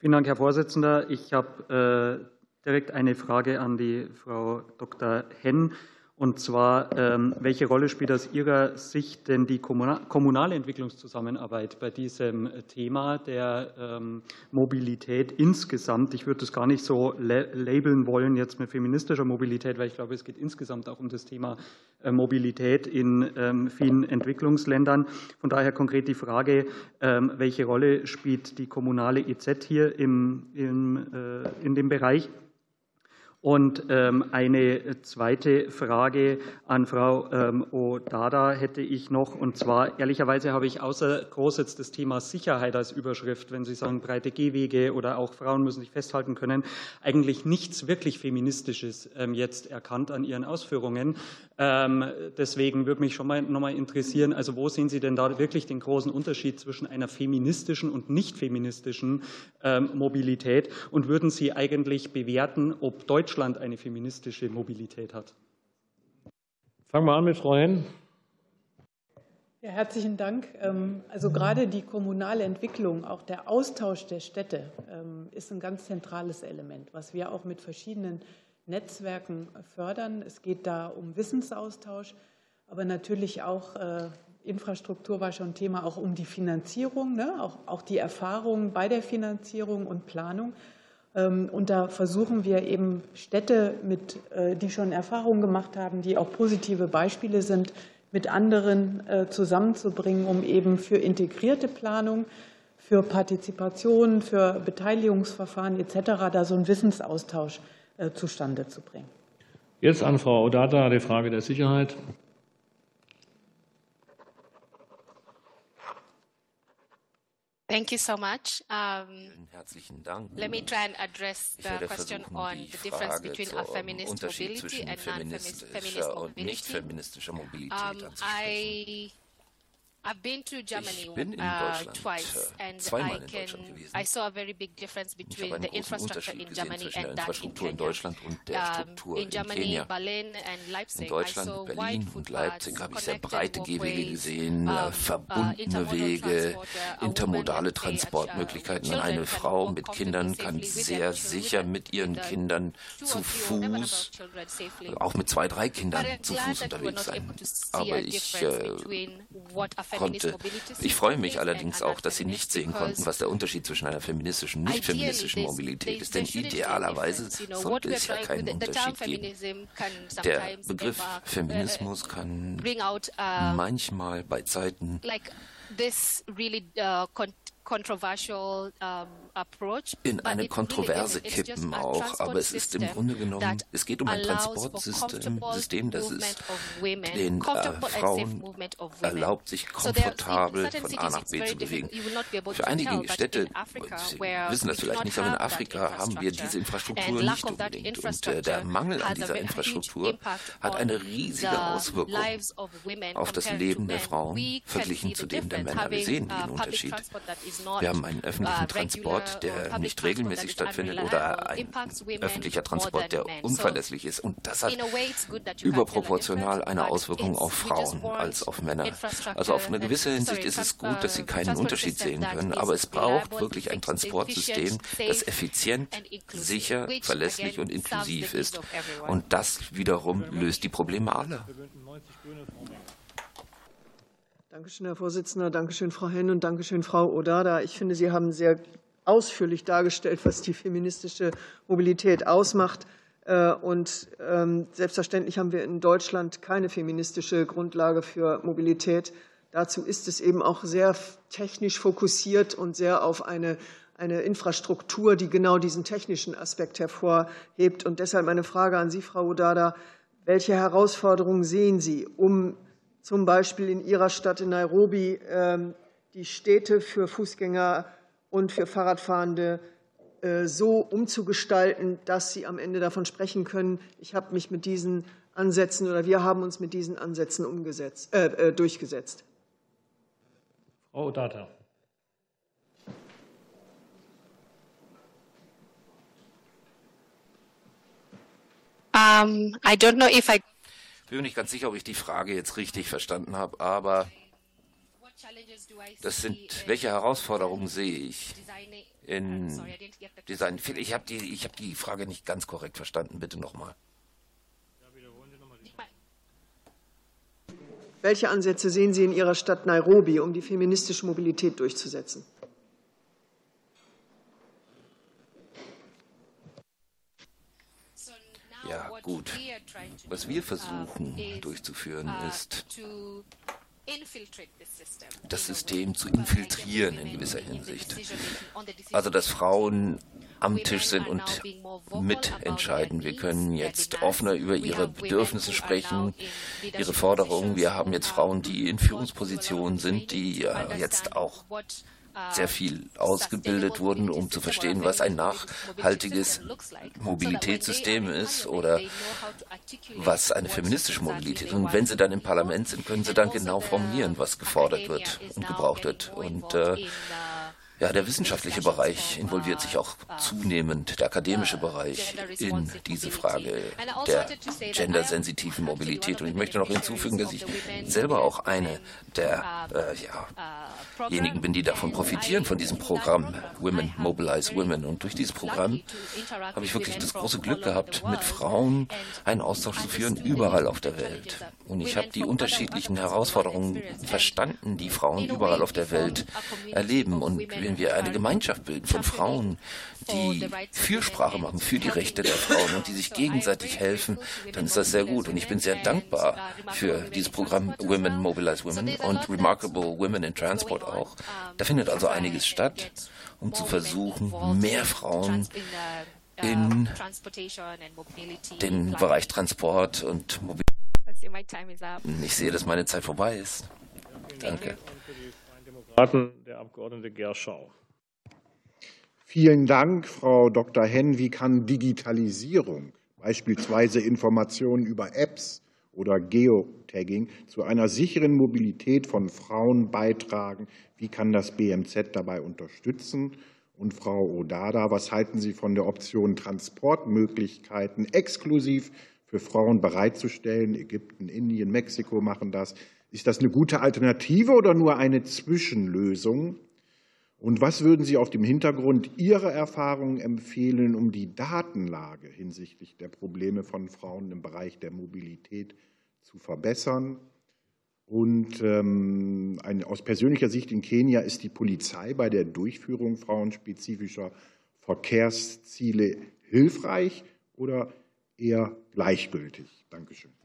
Vielen Dank, Herr Vorsitzender. Ich habe direkt eine Frage an die Frau Dr. Henn. Und zwar, ähm, welche Rolle spielt aus Ihrer Sicht denn die kommunale Entwicklungszusammenarbeit bei diesem Thema der ähm, Mobilität insgesamt? Ich würde das gar nicht so labeln wollen jetzt mit feministischer Mobilität, weil ich glaube, es geht insgesamt auch um das Thema äh, Mobilität in ähm, vielen Entwicklungsländern. Von daher konkret die Frage, welche Rolle spielt die kommunale EZ hier im, äh, in dem Bereich? Und ähm, eine zweite Frage an Frau ähm, Odada hätte ich noch. Und zwar, ehrlicherweise habe ich außer groß jetzt das Thema Sicherheit als Überschrift, wenn Sie sagen, breite Gehwege oder auch Frauen müssen sich festhalten können, eigentlich nichts wirklich Feministisches ähm, jetzt erkannt an Ihren Ausführungen. Ähm, deswegen würde mich schon mal nochmal interessieren, also wo sehen Sie denn da wirklich den großen Unterschied zwischen einer feministischen und nicht feministischen ähm, Mobilität? Und würden Sie eigentlich bewerten, ob Deutschland eine feministische Mobilität hat? Fangen wir an mit Frau Henn. Ja, herzlichen Dank. Ähm, also gerade die kommunale Entwicklung, auch der Austausch der Städte ist ein ganz zentrales Element, was wir auch mit verschiedenen Netzwerken fördern. Es geht da um Wissensaustausch, aber natürlich auch äh, Infrastruktur war schon Thema, auch um die Finanzierung, ne? auch, die Erfahrungen bei der Finanzierung und Planung. Ähm, und da versuchen wir eben Städte, mit, äh, die schon Erfahrungen gemacht haben, die auch positive Beispiele sind, mit anderen äh, zusammenzubringen, um eben für integrierte Planung, für Partizipation, für Beteiligungsverfahren etc. da so einen Wissensaustausch äh, zustande zu bringen. Jetzt an Frau Odata die Frage der Sicherheit. Thank you so much. Um, Herzlichen Dank. Let me try and address the question on the difference between a feminist mobility and non-feminist mobility. Und nicht feministischer Mobilität um, I I've been to Germany uh, twice, and I can I saw a very big difference between the infrastructure in Germany and that in Kenya. Um, in Germany, Berlin and Leipzig, in Deutschland, Berlin und Leipzig habe ich sehr breite Gehwege gesehen, uh, verbundene Wege, intermodale Transportmöglichkeiten. Und eine Frau mit Kindern kann sehr sicher mit ihren Kindern zu Fuß, auch mit zwei, drei Kindern zu Fuß unterwegs sein. Aber ich äh, konnte. Ich freue mich allerdings auch, dass Sie nicht sehen konnten, was der Unterschied zwischen einer feministischen und nicht feministischen Mobilität ist. Denn idealerweise sollte es ja keinen Unterschied geben. Der Begriff Feminismus kann manchmal bei Zeiten in eine Kontroverse kippen auch, aber es ist im Grunde genommen, es geht um ein Transportsystem, System, das es den äh, Frauen erlaubt, sich komfortabel von A nach B zu bewegen. Für einige Städte, Sie wissen das vielleicht nicht, aber in Afrika haben wir diese Infrastruktur nicht unbedingt. Und äh, der Mangel an dieser Infrastruktur hat eine riesige Auswirkung auf das Leben der Frauen verglichen zu dem der Männer. Wir sehen den Unterschied. Wir haben einen öffentlichen Transport, der nicht regelmäßig stattfindet oder ein öffentlicher Transport, der unverlässlich ist. Und das hat überproportional eine Auswirkung auf Frauen als auf Männer. Also auf eine gewisse Hinsicht ist es gut, dass sie keinen Unterschied sehen können, aber es braucht wirklich ein Transportsystem, das effizient, sicher, verlässlich und inklusiv ist. Und das wiederum löst die Probleme aller. Dankeschön, Herr Vorsitzender. Dankeschön, Frau Henn und Dankeschön, Frau Odada. Ich finde, Sie haben sehr ausführlich dargestellt, was die feministische Mobilität ausmacht. Äh, und ähm, selbstverständlich haben wir in Deutschland keine feministische Grundlage für Mobilität. Dazu ist es eben auch sehr technisch fokussiert und sehr auf eine, eine Infrastruktur, die genau diesen technischen Aspekt hervorhebt. Und deshalb meine Frage an Sie, Frau Odada. Welche Herausforderungen sehen Sie, um zum Beispiel in Ihrer Stadt in Nairobi ähm, die Städte für Fußgänger und für Fahrradfahrende äh, so umzugestalten, dass sie am Ende davon sprechen können, ich habe mich mit diesen Ansätzen oder wir haben uns mit diesen Ansätzen umgesetzt, äh, äh durchgesetzt. Frau Data. Um, I don't know if I bin mir nicht ganz sicher, ob ich die Frage jetzt richtig verstanden habe, aber das sind, welche Herausforderungen sehe ich in Design? Ich habe die, hab die Frage nicht ganz korrekt verstanden. Bitte nochmal. Welche Ansätze sehen Sie in Ihrer Stadt Nairobi, um die feministische Mobilität durchzusetzen? Ja, gut. Was wir versuchen durchzuführen, uh, ist, das System zu infiltrieren in gewisser Hinsicht. Also, dass Frauen am Tisch sind und mitentscheiden. Wir können jetzt offener über ihre Bedürfnisse sprechen, ihre Forderungen. Wir haben jetzt Frauen, die in Führungspositionen sind, die jetzt auch sehr viel ausgebildet wurden, um zu verstehen, was ein nachhaltiges Mobilitätssystem ist oder was eine feministische Mobilität ist. Und wenn sie dann im Parlament sind, können sie dann genau formulieren, was gefordert wird und gebraucht wird. Und äh, ja, der wissenschaftliche Bereich involviert sich auch zunehmend, der akademische Bereich, in diese Frage der gendersensitiven Mobilität. Und ich möchte noch hinzufügen, dass ich selber auch eine derjenigen äh, bin, die davon profitieren, von diesem Programm Women Mobilize Women. Und durch dieses Programm habe ich wirklich das große Glück gehabt, mit Frauen einen Austausch zu führen, überall auf der Welt. Und ich habe die unterschiedlichen Herausforderungen verstanden, die Frauen überall auf der Welt erleben. Und wenn wir eine Gemeinschaft bilden von Frauen, die Fürsprache machen für die Rechte der Frauen und die sich gegenseitig helfen, dann ist das sehr gut. Und ich bin sehr dankbar für dieses Programm Women Mobilize Women und Remarkable Women in Transport auch. Da findet also einiges statt, um zu versuchen, mehr Frauen in den Bereich Transport und Mobilität. Ich sehe, dass meine Zeit vorbei ist. Danke. Der Abgeordnete Gerschau. Vielen Dank, Frau Dr. Henn. Wie kann Digitalisierung, beispielsweise Informationen über Apps oder Geotagging, zu einer sicheren Mobilität von Frauen beitragen? Wie kann das BMZ dabei unterstützen? Und Frau Odada, was halten Sie von der Option, Transportmöglichkeiten exklusiv für Frauen bereitzustellen? Ägypten, Indien, Mexiko machen das. Ist das eine gute Alternative oder nur eine Zwischenlösung? Und was würden Sie auf dem Hintergrund Ihrer Erfahrungen empfehlen, um die Datenlage hinsichtlich der Probleme von Frauen im Bereich der Mobilität zu verbessern? Und ähm, aus persönlicher Sicht in Kenia ist die Polizei bei der Durchführung frauenspezifischer Verkehrsziele hilfreich oder eher gleichgültig? Dankeschön.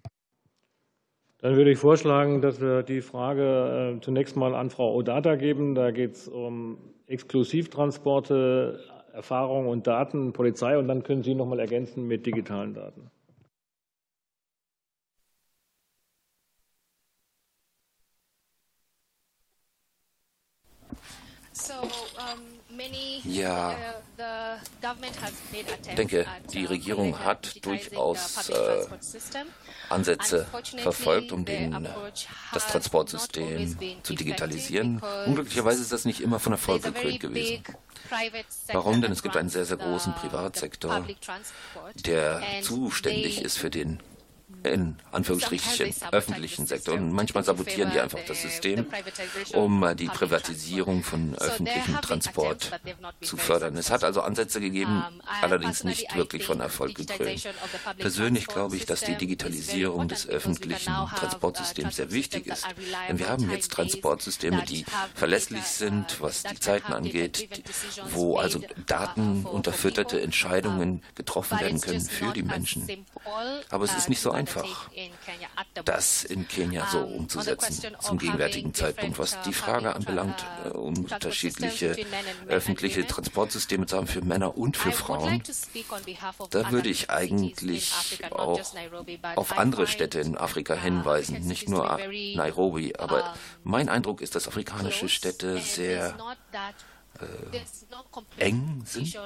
Dann würde ich vorschlagen, dass wir die Frage äh, zunächst mal an Frau Odata geben. Da geht es um Exklusivtransporte, Erfahrung und Daten, Polizei. Und dann können Sie noch mal ergänzen mit digitalen Daten. Ja, uh, ich denke, die uh, Regierung hat durchaus äh, Ansätze verfolgt, um den, das Transportsystem zu digitalisieren. Unglücklicherweise ist das nicht immer von Erfolg gekrönt gewesen. Warum? Denn es gibt einen sehr, sehr großen Privatsektor, der zuständig ist für den in Anführungsstrichen öffentlichen Sektor. Und manchmal sabotieren die einfach das System, um äh, die Privatisierung von öffentlichem Transport zu fördern. Es hat also Ansätze gegeben, allerdings nicht wirklich von Erfolg gekrönt. Persönlich glaube ich, dass die Digitalisierung des öffentlichen Transportsystems sehr wichtig ist. Denn wir haben jetzt Transportsysteme, die verlässlich sind, was die Zeiten angeht, wo also datenunterfütterte Entscheidungen getroffen werden können für die Menschen. Aber es ist nicht so einfach das in Kenia so umzusetzen zum gegenwärtigen Zeitpunkt. Was die Frage anbelangt, äh, unterschiedliche öffentliche Transportsysteme zu haben für Männer und für Frauen, da würde ich eigentlich auch auf andere Städte in Afrika hinweisen, nicht nur Nairobi. Aber mein Eindruck ist, dass afrikanische Städte sehr eng sind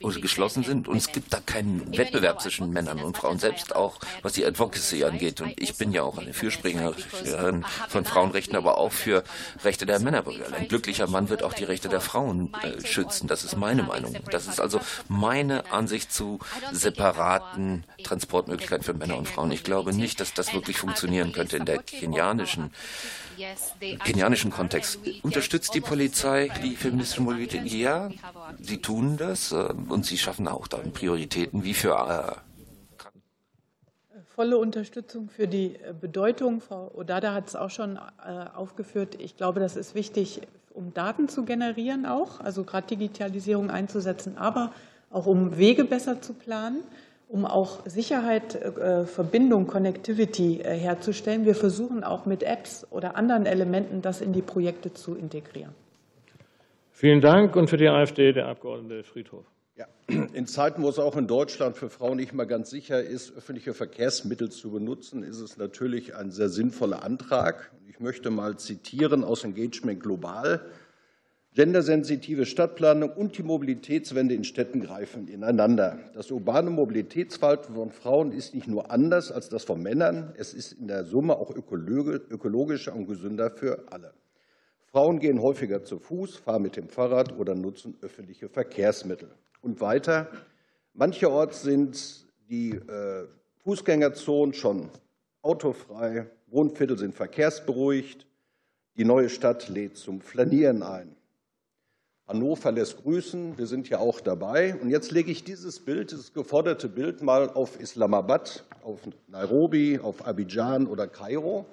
oder geschlossen sind und es gibt da keinen Wettbewerb zwischen Männern und Frauen, selbst auch was die Advocacy angeht. Und ich bin ja auch eine Fürspringerin von Frauenrechten, aber auch für Rechte der Männer. Ein glücklicher Mann wird auch die Rechte der Frauen äh, schützen. Das ist meine Meinung. Das ist also meine Ansicht zu separaten Transportmöglichkeiten für Männer und Frauen. Ich glaube nicht, dass das wirklich funktionieren könnte in der kenianischen kenianischen Kontext. Unterstützt die Polizei die feministische Mobilität? Ja, sie tun das äh, und sie schaffen auch dann Prioritäten wie für äh, volle Unterstützung für die Bedeutung. Frau Odada hat es auch schon äh, aufgeführt. Ich glaube, das ist wichtig, um Daten zu generieren auch, also gerade Digitalisierung einzusetzen, aber auch um Wege besser zu planen um auch Sicherheit, äh, Verbindung, Connectivity äh, herzustellen. Wir versuchen auch mit Apps oder anderen Elementen das in die Projekte zu integrieren. Vielen Dank. Und für die AfD der Abgeordnete Friedhof. Ja, in Zeiten, wo es auch in Deutschland für Frauen nicht mehr ganz sicher ist, öffentliche Verkehrsmittel zu benutzen, ist es natürlich ein sehr sinnvoller Antrag. Ich möchte mal zitieren aus Engagement Global. Gendersensitive Stadtplanung und die Mobilitätswende in Städten greifen ineinander. Das urbane Mobilitätsverhalten von Frauen ist nicht nur anders als das von Männern, es ist in der Summe auch ökologischer und gesünder für alle. Frauen gehen häufiger zu Fuß, fahren mit dem Fahrrad oder nutzen öffentliche Verkehrsmittel. Und weiter, mancherorts sind die äh, Fußgängerzonen schon autofrei, Wohnviertel sind verkehrsberuhigt, die neue Stadt lädt zum Flanieren ein. Hannover lässt grüßen. Wir sind ja auch dabei. Und jetzt lege ich dieses Bild, dieses geforderte Bild mal auf Islamabad, auf Nairobi, auf Abidjan oder Kairo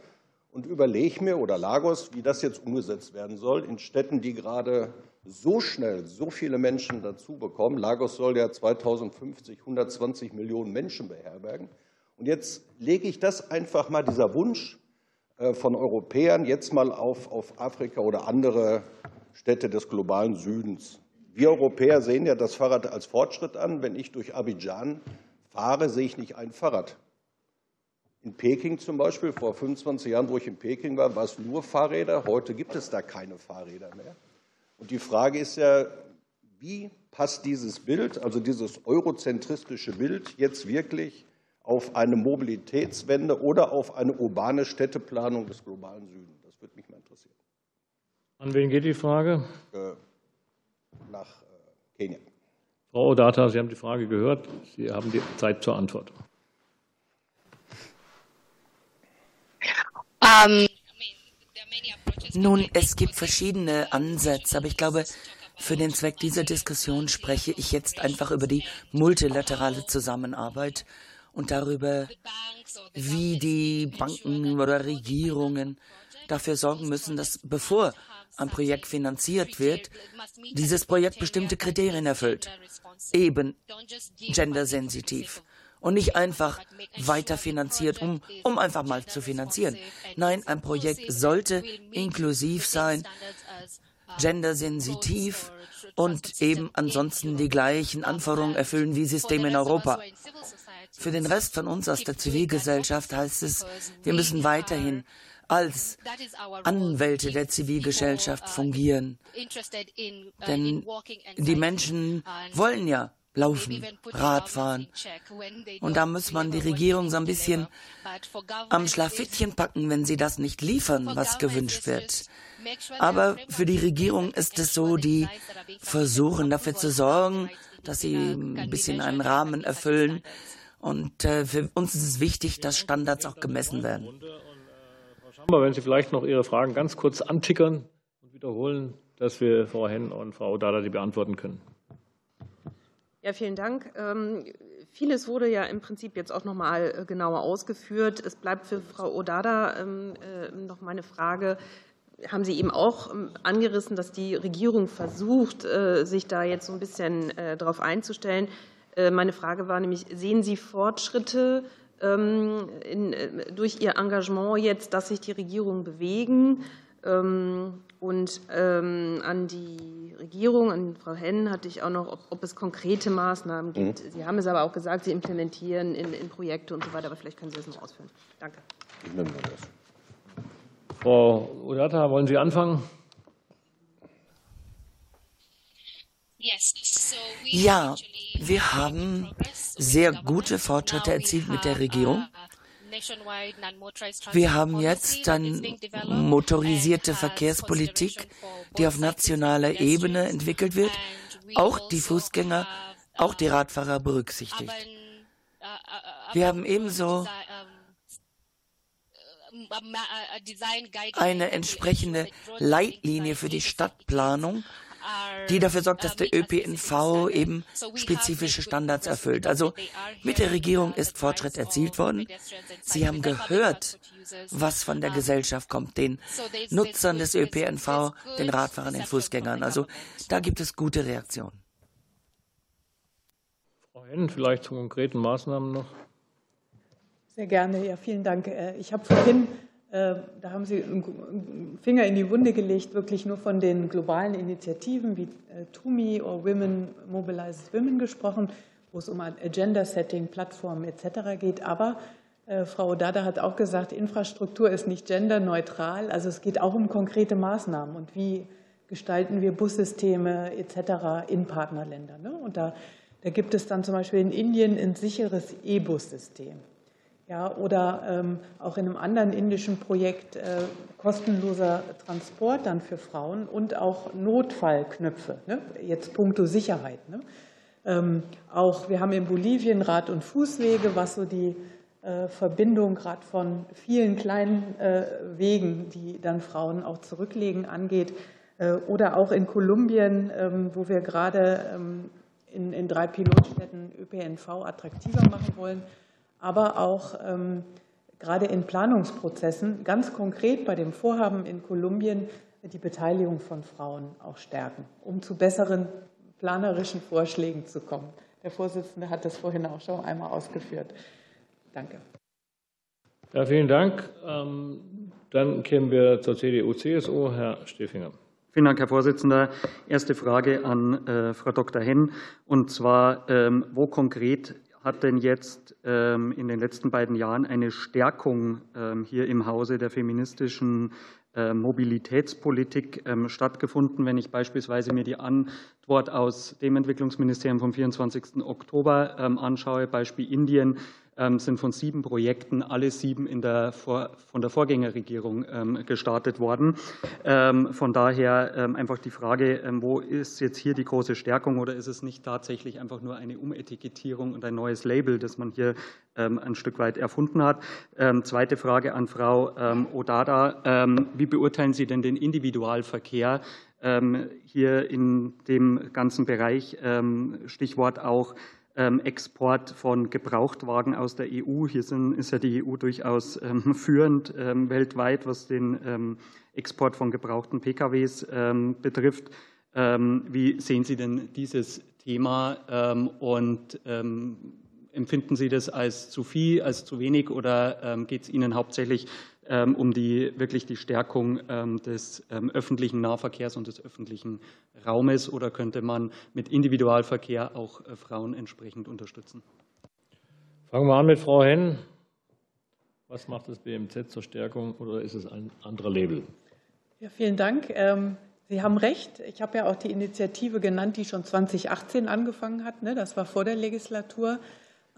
und überlege mir oder Lagos, wie das jetzt umgesetzt werden soll in Städten, die gerade so schnell so viele Menschen dazu bekommen. Lagos soll ja 2050 120 Millionen Menschen beherbergen. Und jetzt lege ich das einfach mal, dieser Wunsch äh, von Europäern, jetzt mal auf, auf Afrika oder andere Städte des globalen Südens. Wir Europäer sehen ja das Fahrrad als Fortschritt an. Wenn ich durch Abidjan fahre, sehe ich nicht ein Fahrrad. In Peking zum Beispiel, vor 25 Jahren, wo ich in Peking war, war es nur Fahrräder. Heute gibt es da keine Fahrräder mehr. Und die Frage ist ja, wie passt dieses Bild, also dieses eurozentristische Bild, jetzt wirklich auf eine Mobilitätswende oder auf eine urbane Städteplanung des globalen Südens? Das würde mich. An wen geht die Frage? Äh, nach äh, Kenia. Frau Odata, Sie haben die Frage gehört. Sie haben die Zeit zur Antwort. Um, Nun, es gibt verschiedene Ansätze, aber ich glaube, für den Zweck dieser Diskussion spreche ich jetzt einfach über die multilaterale Zusammenarbeit und darüber, wie die Banken oder Regierungen dafür sorgen müssen, dass bevor ein Projekt finanziert wird, dieses Projekt bestimmte Kriterien erfüllt, eben gendersensitiv und nicht einfach weiter finanziert, um, um einfach mal zu finanzieren. Nein, ein Projekt sollte inklusiv sein, gendersensitiv und eben ansonsten die gleichen Anforderungen erfüllen wie Systeme in Europa. Für den Rest von uns aus der Zivilgesellschaft heißt es, wir müssen weiterhin als Anwälte der Zivilgesellschaft fungieren. Denn die Menschen wollen ja laufen, Radfahren. Und da muss man die Regierung so ein bisschen am Schlafittchen packen, wenn sie das nicht liefern, was gewünscht wird. Aber für die Regierung ist es so, die versuchen dafür zu sorgen, dass sie ein bisschen einen Rahmen erfüllen. Und äh, für uns ist es wichtig, dass Standards auch gemessen werden. Aber wenn Sie vielleicht noch Ihre Fragen ganz kurz antickern und wiederholen, dass wir Frau Henn und Frau Dada die beantworten können. Ja, vielen Dank. Ähm, vieles wurde ja im Prinzip jetzt auch noch mal äh, genauer ausgeführt. Es bleibt für Frau Odada ähm, äh, noch meine Frage. Haben Sie eben auch ähm, angerissen, dass die Regierung versucht, äh, sich da jetzt so ein bisschen darauf einzustellen? Meine Frage war nämlich, sehen Sie Fortschritte durch Ihr Engagement jetzt, dass sich die Regierungen bewegen? Und an die Regierung, an Frau Henn hatte ich auch noch, ob, ob es konkrete Maßnahmen gibt. Mhm. Sie haben es aber auch gesagt, Sie implementieren in, in, Projekte und so weiter, aber vielleicht können Sie das noch ausführen. Danke. Ich nehme das. Frau Udata, wollen Sie anfangen? Ja, wir haben sehr gute Fortschritte erzielt mit der Regierung. Wir haben jetzt eine motorisierte Verkehrspolitik, die auf nationaler Ebene entwickelt wird, auch die Fußgänger, auch die Radfahrer berücksichtigt. Wir haben ebenso eine entsprechende Leitlinie für die Stadtplanung, die dafür sorgt, dass der ÖPNV eben spezifische Standards erfüllt. Also mit der Regierung ist Fortschritt erzielt worden. Sie haben gehört, was von der Gesellschaft kommt, den Nutzern des ÖPNV, den Radfahrern, den Fußgängern. Also da gibt es gute Reaktionen. Frau Henn, vielleicht zu konkreten Maßnahmen noch. Sehr gerne, ja, vielen Dank. Äh, ich habe vorhin äh, da haben Sie einen Finger in die Wunde gelegt, wirklich nur von den globalen Initiativen wie äh, TUMI oder Women Mobilizes Women gesprochen, wo es um Agenda-Setting, Plattformen etc. geht. Aber äh, Frau Dada hat auch gesagt, Infrastruktur ist nicht genderneutral. Also es geht auch um konkrete Maßnahmen. Und wie gestalten wir Bussysteme etc. in Partnerländern. Ne? Und da, da gibt es dann zum Beispiel in Indien ein sicheres E-Bus-System. Ja, oder ähm, auch in einem anderen indischen Projekt äh, kostenloser Transport dann für Frauen und auch Notfallknöpfe, ne? jetzt puncto Sicherheit. Ne? Ähm, auch wir haben in Bolivien Rad- und Fußwege, was so die äh, Verbindung gerade von vielen kleinen äh, Wegen, die dann Frauen auch zurücklegen, angeht. Äh, oder auch in Kolumbien, ähm, wo wir gerade ähm, in, in drei Pilotstädten ÖPNV attraktiver machen wollen, aber auch ähm, gerade in Planungsprozessen, ganz konkret bei dem Vorhaben in Kolumbien, die Beteiligung von Frauen auch stärken, um zu besseren planerischen Vorschlägen zu kommen. Der Vorsitzende hat das vorhin auch schon einmal ausgeführt. Danke. Ja, vielen Dank. Ähm, dann kämen wir zur CDU-CSU. Herr Stefinger. Vielen Dank, Herr Vorsitzender. Erste Frage an äh, Frau Dr. Henn. Und zwar, ähm, wo konkret hat denn jetzt ähm, in den letzten beiden Jahren eine Stärkung hier im Hause der feministischen äh, Mobilitätspolitik stattgefunden. Wenn ich beispielsweise mir die Antwort aus dem Entwicklungsministerium vom 24. Oktober anschaue, Beispiel Indien, ähm, sind von sieben Projekten alle sieben in der Vor von der Vorgängerregierung ähm, gestartet worden. Ähm, von daher einfach die Frage, wo ist jetzt hier die große Stärkung oder ist es nicht tatsächlich einfach nur eine Umetikettierung und ein neues Label, das man hier ein Stück weit erfunden hat? Zweite Frage an Frau Odada. Wie beurteilen Sie denn den Individualverkehr hier in dem ganzen Bereich? Stichwort auch ähm, Export von Gebrauchtwagen aus der EU. Hier sind, ist ja die EU durchaus ähm, führend ähm, weltweit, was den Export von gebrauchten PKWs betrifft. Wie sehen Sie denn dieses Thema und empfinden Sie das als zu viel, als zu wenig oder geht es Ihnen hauptsächlich ähm, um die, wirklich die Stärkung ähm, des ähm, öffentlichen Nahverkehrs und des öffentlichen Raumes? Oder könnte man mit Individualverkehr auch äh, Frauen entsprechend unterstützen? Fangen wir an mit Frau Henn. Was macht das BMZ zur Stärkung oder ist es ein anderer Label? Ja, vielen Dank. Sie haben recht. Ich habe ja auch die Initiative genannt, die schon 2018 angefangen hat. Ne? Das war vor der Legislatur.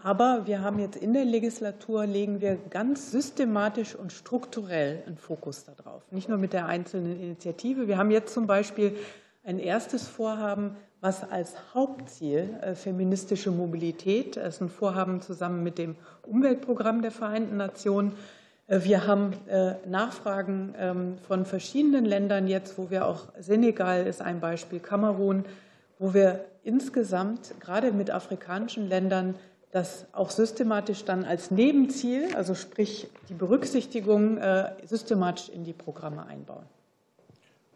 Aber wir haben jetzt in der Legislatur, legen wir ganz systematisch und strukturell einen Fokus darauf. Nicht nur mit der einzelnen Initiative. Wir haben jetzt zum Beispiel ein erstes Vorhaben, was als Hauptziel äh, feministische Mobilität, das ist ein Vorhaben zusammen mit dem Umweltprogramm der Vereinten Nationen. Äh, wir haben äh, Nachfragen ähm, von verschiedenen Ländern jetzt, wo wir auch Senegal ist ein Beispiel, Kamerun, wo wir insgesamt gerade mit afrikanischen Ländern das auch systematisch dann als Nebenziel, also sprich die Berücksichtigung, äh, systematisch in die Programme einbauen.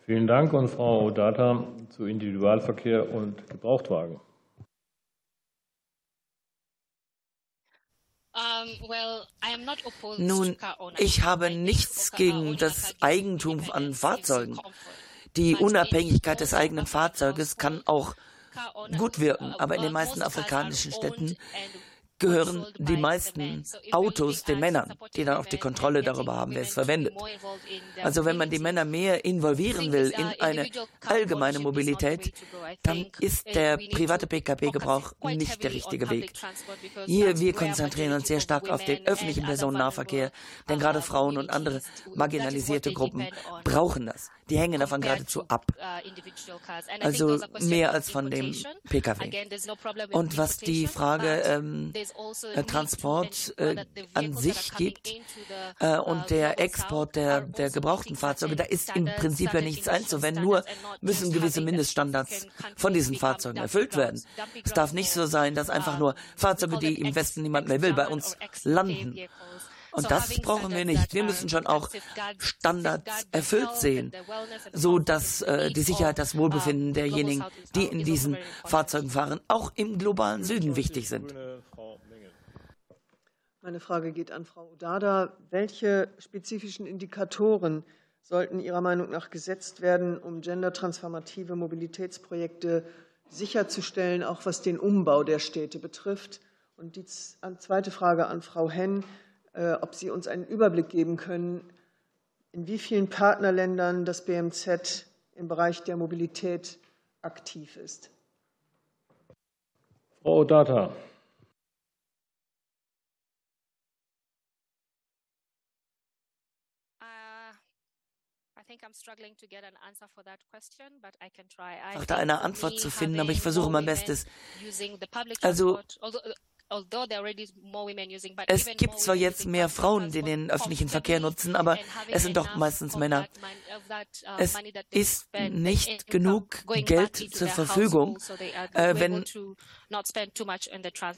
Vielen Dank. Und Frau Odata zu Individualverkehr und Gebrauchtwagen. Nun, ich habe nichts gegen das Eigentum an Fahrzeugen. Die Unabhängigkeit des eigenen Fahrzeuges kann auch gut wirken, aber in den meisten afrikanischen Städten gehören die meisten Autos den Männern, die dann auch die Kontrolle darüber haben, wer es verwendet. Also wenn man die Männer mehr involvieren will in eine allgemeine Mobilität, dann ist der private Pkw-Gebrauch nicht der richtige Weg. Hier, wir konzentrieren uns sehr stark auf den öffentlichen Personennahverkehr, denn gerade Frauen und andere marginalisierte Gruppen brauchen das. Die hängen davon geradezu ab. Also mehr als von dem Pkw. Und was die Frage ähm, Transport äh, an sich gibt äh, und der Export der, der gebrauchten Fahrzeuge, da ist im Prinzip ja nichts einzuwenden, nur müssen gewisse Mindeststandards von diesen Fahrzeugen erfüllt werden. Es darf nicht so sein, dass einfach nur Fahrzeuge, die im Westen niemand mehr will, bei uns landen. Und das brauchen wir nicht. Wir müssen schon auch Standards erfüllt sehen, so dass äh, die Sicherheit, das Wohlbefinden derjenigen, die in diesen Fahrzeugen fahren, auch im globalen Süden wichtig sind. Meine Frage geht an Frau Odada. Welche spezifischen Indikatoren sollten Ihrer Meinung nach gesetzt werden, um gendertransformative Mobilitätsprojekte sicherzustellen, auch was den Umbau der Städte betrifft? Und die zweite Frage an Frau Henn, äh, ob Sie uns einen Überblick geben können, in wie vielen Partnerländern das BMZ im Bereich der Mobilität aktiv ist. Frau Data. Auch da eine Antwort zu finden, aber ich versuche mein Bestes. Also es gibt zwar jetzt mehr Frauen, die den öffentlichen Verkehr nutzen, aber es sind doch meistens Männer. Uh, es ist nicht genug Geld zur Verfügung, äh, wenn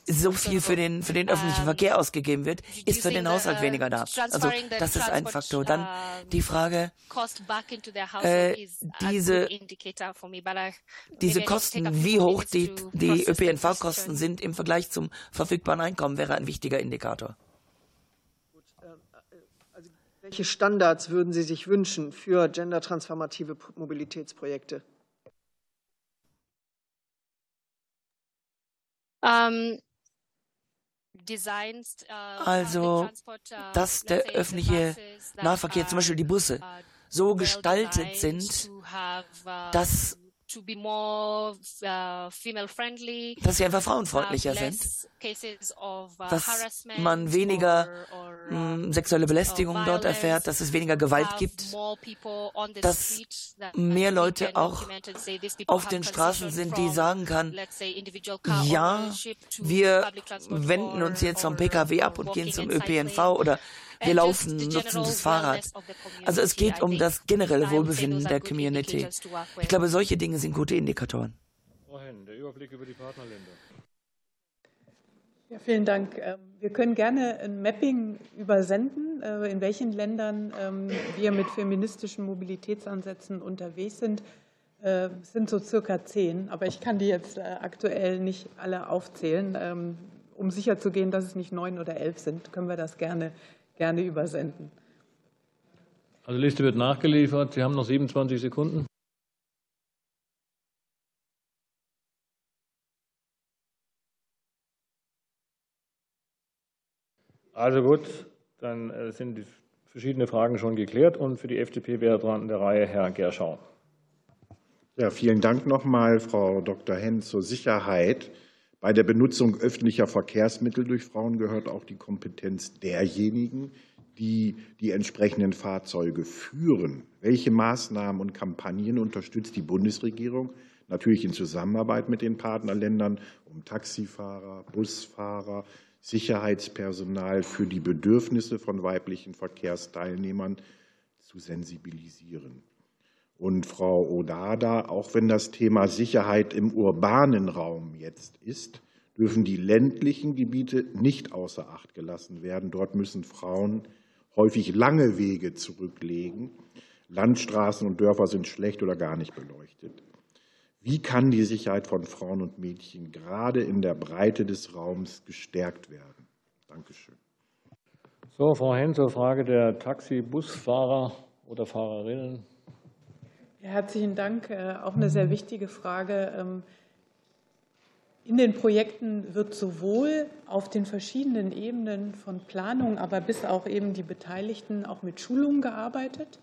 so viel für den, für den öffentlichen Verkehr ausgegeben wird, ist für den Haushalt weniger da. Also das ist ein Faktor. Dann die Frage, äh, diese, diese Kosten, wie hoch die, die ÖPNV-Kosten sind im Vergleich zum verfügbaren Einkommen, wäre ein wichtiger Indikator. Ähm, also welche Standards würden Sie sich wünschen für gendertransformative Mobilitätsprojekte? Ähm, äh, also, uh, dass der öffentliche Nahverkehr, zum Beispiel die Busse, so gestaltet sind, uh, dass Uh, dass sie einfach frauenfreundlicher sind, uh, dass man weniger uh, hm, sexuelle Belästigung dort erfährt, dass es weniger Gewalt gibt, dass mehr Leute auch auf den Straßen sind, die sagen kann, ja, wir wenden uns jetzt vom Pkw ab und gehen zum ÖPNV oder wir laufen, nutzen das Fahrrad. Also es geht um das generelle Wohlbefinden der Community. Ich glaube, solche Dinge sind gute Indikatoren. Der Überblick über die Partnerländer. Ja, vielen Dank. Ähm, wir können gerne ein Mapping übersenden, äh, in welchen Ländern ähm, wir mit feministischen Mobilitätsansätzen unterwegs sind. Äh, es sind so circa zehn, aber ich kann die jetzt äh, aktuell nicht alle aufzählen. Ähm, um sicherzugehen, dass es nicht neun oder elf sind, können wir das gerne gerne übersenden. Also Liste wird nachgeliefert. Sie haben noch 27 Sekunden. Also gut, dann äh, sind die verschiedenen Fragen schon geklärt und für die FDP wäre dran in der Reihe Herr Gerschau. Ja, vielen Dank nochmal, Frau Dr. Henn, zur Sicherheit. Bei der Benutzung öffentlicher Verkehrsmittel durch Frauen gehört auch die Kompetenz derjenigen, die die entsprechenden Fahrzeuge führen. Welche Maßnahmen und Kampagnen unterstützt die Bundesregierung? Natürlich in Zusammenarbeit mit den Partnerländern, um Taxifahrer, Busfahrer, Sicherheitspersonal für die Bedürfnisse von weiblichen Verkehrsteilnehmern zu sensibilisieren. Und Frau Odada, auch wenn das Thema Sicherheit im urbanen Raum jetzt ist, dürfen die ländlichen Gebiete nicht außer Acht gelassen werden. Dort müssen Frauen häufig lange Wege zurücklegen. Landstraßen und Dörfer sind schlecht oder gar nicht beleuchtet. Wie kann die Sicherheit von Frauen und Mädchen gerade in der Breite des Raums gestärkt werden? Dankeschön. So, Frau Henn, zur Frage der Taxi-Busfahrer oder Fahrerinnen. Herzlichen Dank. Äh, auch eine sehr wichtige Frage. Ähm, in den Projekten wird sowohl auf den verschiedenen Ebenen von Planung, aber bis auch eben die Beteiligten auch mit Schulungen gearbeitet.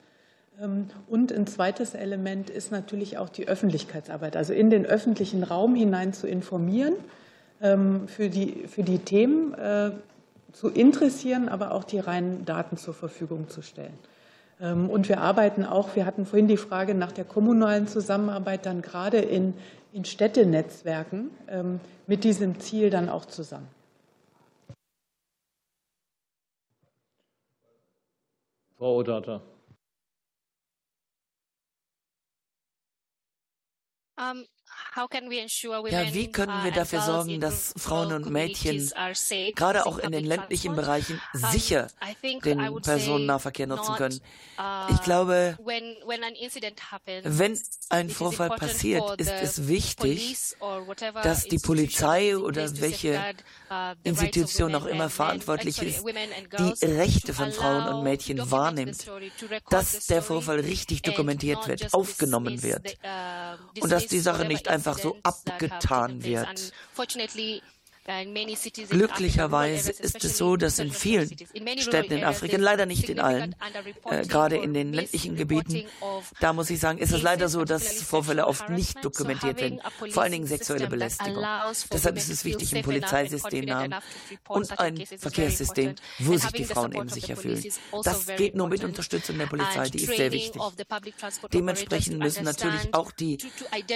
Ähm, und ein zweites Element ist natürlich auch die Öffentlichkeitsarbeit, also in den öffentlichen Raum hinein zu informieren, ähm, für die, für die Themen äh, zu interessieren, aber auch die reinen Daten zur Verfügung zu stellen. Ähm, und wir arbeiten auch, wir hatten vorhin die Frage nach der kommunalen Zusammenarbeit, dann gerade in, in Städtenetzwerken ähm, mit diesem Ziel dann auch zusammen. Frau Odata. Um, ja, wie können wir uh, dafür sorgen, dass Frauen und Mädchen gerade auch in den ländlichen Bereichen sicher den Personennahverkehr nutzen können? Uh, ich glaube, wenn ein Vorfall passiert, ist es wichtig, dass die Polizei oder welche uh, Institution auch immer verantwortlich ist, die Rechte von Frauen und Mädchen wahrnimmt, dass der Vorfall richtig dokumentiert wird, aufgenommen wird und dass die Sache nicht einfach einfach so abgetan wird. Glücklicherweise ist es so, dass in vielen Städten in Afrika, leider nicht in allen, äh, gerade in den ländlichen Gebieten, da muss ich sagen, ist es leider so, dass Vorfälle oft nicht dokumentiert werden, vor allen Dingen sexuelle Belästigung. Deshalb ist es wichtig, ein Polizeisystem haben und ein Verkehrssystem, wo sich die Frauen eben sicher fühlen. Das geht nur mit Unterstützung der Polizei, die ist sehr wichtig. Dementsprechend müssen natürlich auch die,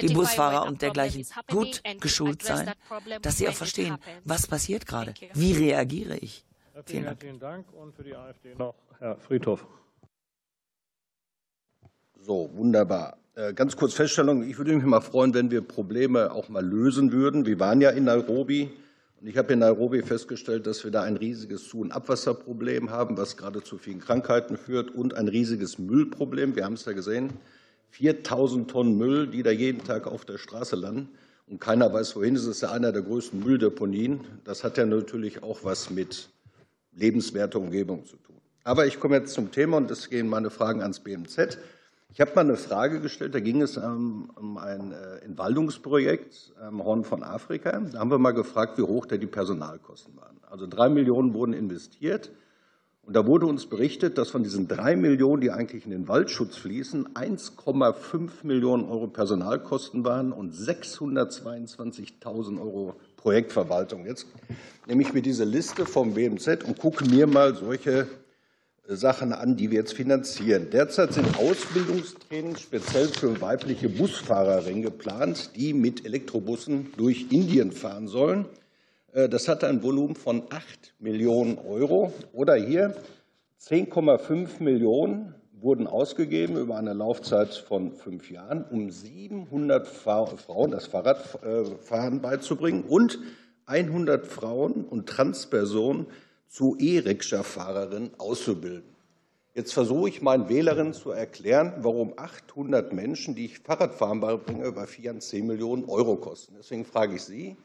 die Busfahrer und dergleichen gut geschult sein, dass sie auch verstehen, was passiert gerade? Wie reagiere ich? Vielen Dank. Vielen Dank. Und für die AfD noch Herr Friedhoff. So, wunderbar. Äh, ganz kurz Feststellung. Ich würde mich mal freuen, wenn wir Probleme auch mal lösen würden. Wir waren ja in Nairobi. Und ich habe in Nairobi festgestellt, dass wir da ein riesiges Zu- und Abwasserproblem haben, was gerade zu vielen Krankheiten führt, und ein riesiges Müllproblem. Wir haben es ja gesehen. 4000 Tonnen Müll, die da jeden Tag auf der Straße landen und keiner weiß wohin. Es ist ja einer der größten Mülldeponien. Das hat ja natürlich auch was mit lebenswerter Umgebung zu tun. Aber ich komme jetzt zum Thema und es gehen meine Fragen ans BMZ. Ich habe mal eine Frage gestellt, da ging es um ein äh, Entwaldungsprojekt am Horn von Afrika. Da haben wir mal gefragt, wie hoch da die Personalkosten waren. Also drei Millionen wurden investiert. Und da wurde uns berichtet, dass von diesen drei Millionen, die eigentlich in den Waldschutz fließen, 1,5 Millionen Euro Personalkosten waren und 622.000 Euro Projektverwaltung. Jetzt nehme ich mir diese Liste vom BMZ und gucke mir mal solche Sachen an, die wir jetzt finanzieren. Derzeit sind Ausbildungstrainings speziell für weibliche Busfahrerinnen geplant, die mit Elektrobussen durch Indien fahren sollen. Äh, das hat ein Volumen von 8 Millionen Euro. Oder hier 10,5 Millionen wurden ausgegeben über eine Laufzeit von fünf Jahren, um 700 Frauen das Fahrradfahren beizubringen und 100 Frauen und Transpersonen zu E-Rikscha-Fahrerinnen auszubilden. Jetzt versuche ich meinen Wählerinnen zu erklären, warum 800 Menschen, die ich Fahrradfahren beibringe, über 4 10 Millionen Euro kosten. Deswegen frage ich Sie,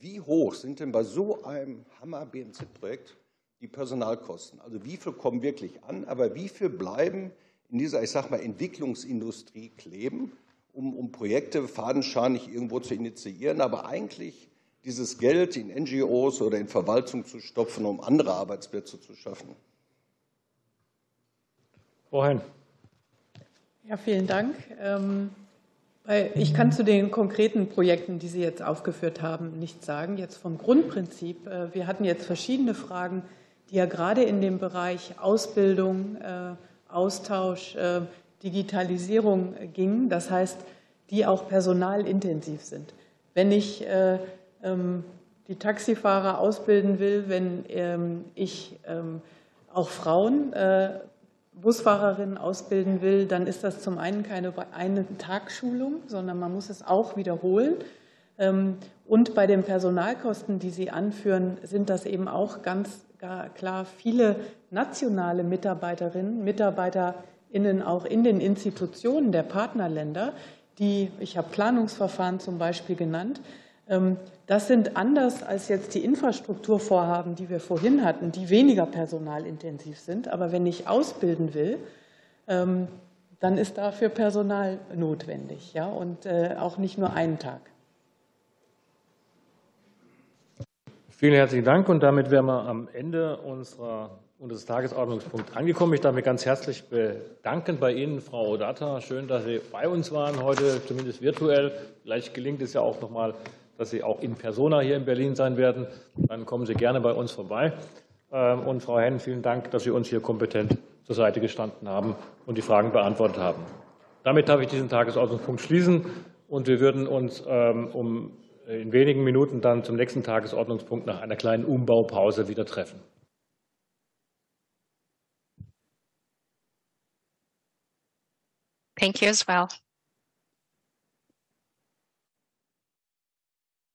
wie hoch sind denn bei so einem Hammer-BMZ-Projekt die Personalkosten? Also wie viel kommen wirklich an, aber wie viel bleiben in dieser, ich sag mal, Entwicklungsindustrie kleben, um, um Projekte fadenscheinig irgendwo zu initiieren, aber eigentlich dieses Geld in NGOs oder in Verwaltung zu stopfen, um andere Arbeitsplätze zu schaffen? Frau Hein. Ja, vielen Dank. Ähm, ich kann zu den konkreten Projekten, die Sie jetzt aufgeführt haben, nichts sagen. Jetzt vom Grundprinzip. Äh, wir hatten jetzt verschiedene Fragen, die ja gerade in dem Bereich Ausbildung, äh, Austausch, äh, Digitalisierung gingen. Das heißt, die auch personalintensiv sind. Wenn ich ähm, die Taxifahrer ausbilden will, wenn ähm, ich ähm, auch Frauen Busfahrerinnen ausbilden will, dann ist das zum einen keine eine Tagsschulung, sondern man muss es auch wiederholen. Ähm, und bei den Personalkosten, die Sie anführen, sind das eben auch ganz klar viele nationale Mitarbeiterinnen, MitarbeiterInnen auch in den Institutionen der Partnerländer, die, ich habe Planungsverfahren zum Beispiel genannt, das sind anders als jetzt die Infrastrukturvorhaben, die wir vorhin hatten, die weniger personalintensiv sind. Aber wenn ich ausbilden will, ähm, dann ist dafür Personal notwendig ja? und äh, auch nicht nur einen Tag. Vielen herzlichen Dank. Und damit wären wir am Ende unserer, unseres Tagesordnungspunkts angekommen. Ich darf mich ganz herzlich bedanken bei Ihnen, Frau Odata. Schön, dass Sie bei uns waren heute, zumindest virtuell. Vielleicht gelingt es ja auch noch mal dass Sie auch in Persona hier in Berlin sein werden. Dann kommen Sie gerne bei uns vorbei. Ähm, und Frau Henn, vielen Dank, dass Sie uns hier kompetent zur Seite gestanden haben und die Fragen beantwortet haben. Damit darf ich diesen Tagesordnungspunkt schließen und wir würden uns ähm, um in wenigen Minuten dann zum nächsten Tagesordnungspunkt nach einer kleinen Umbaupause wieder treffen. Thank you as well.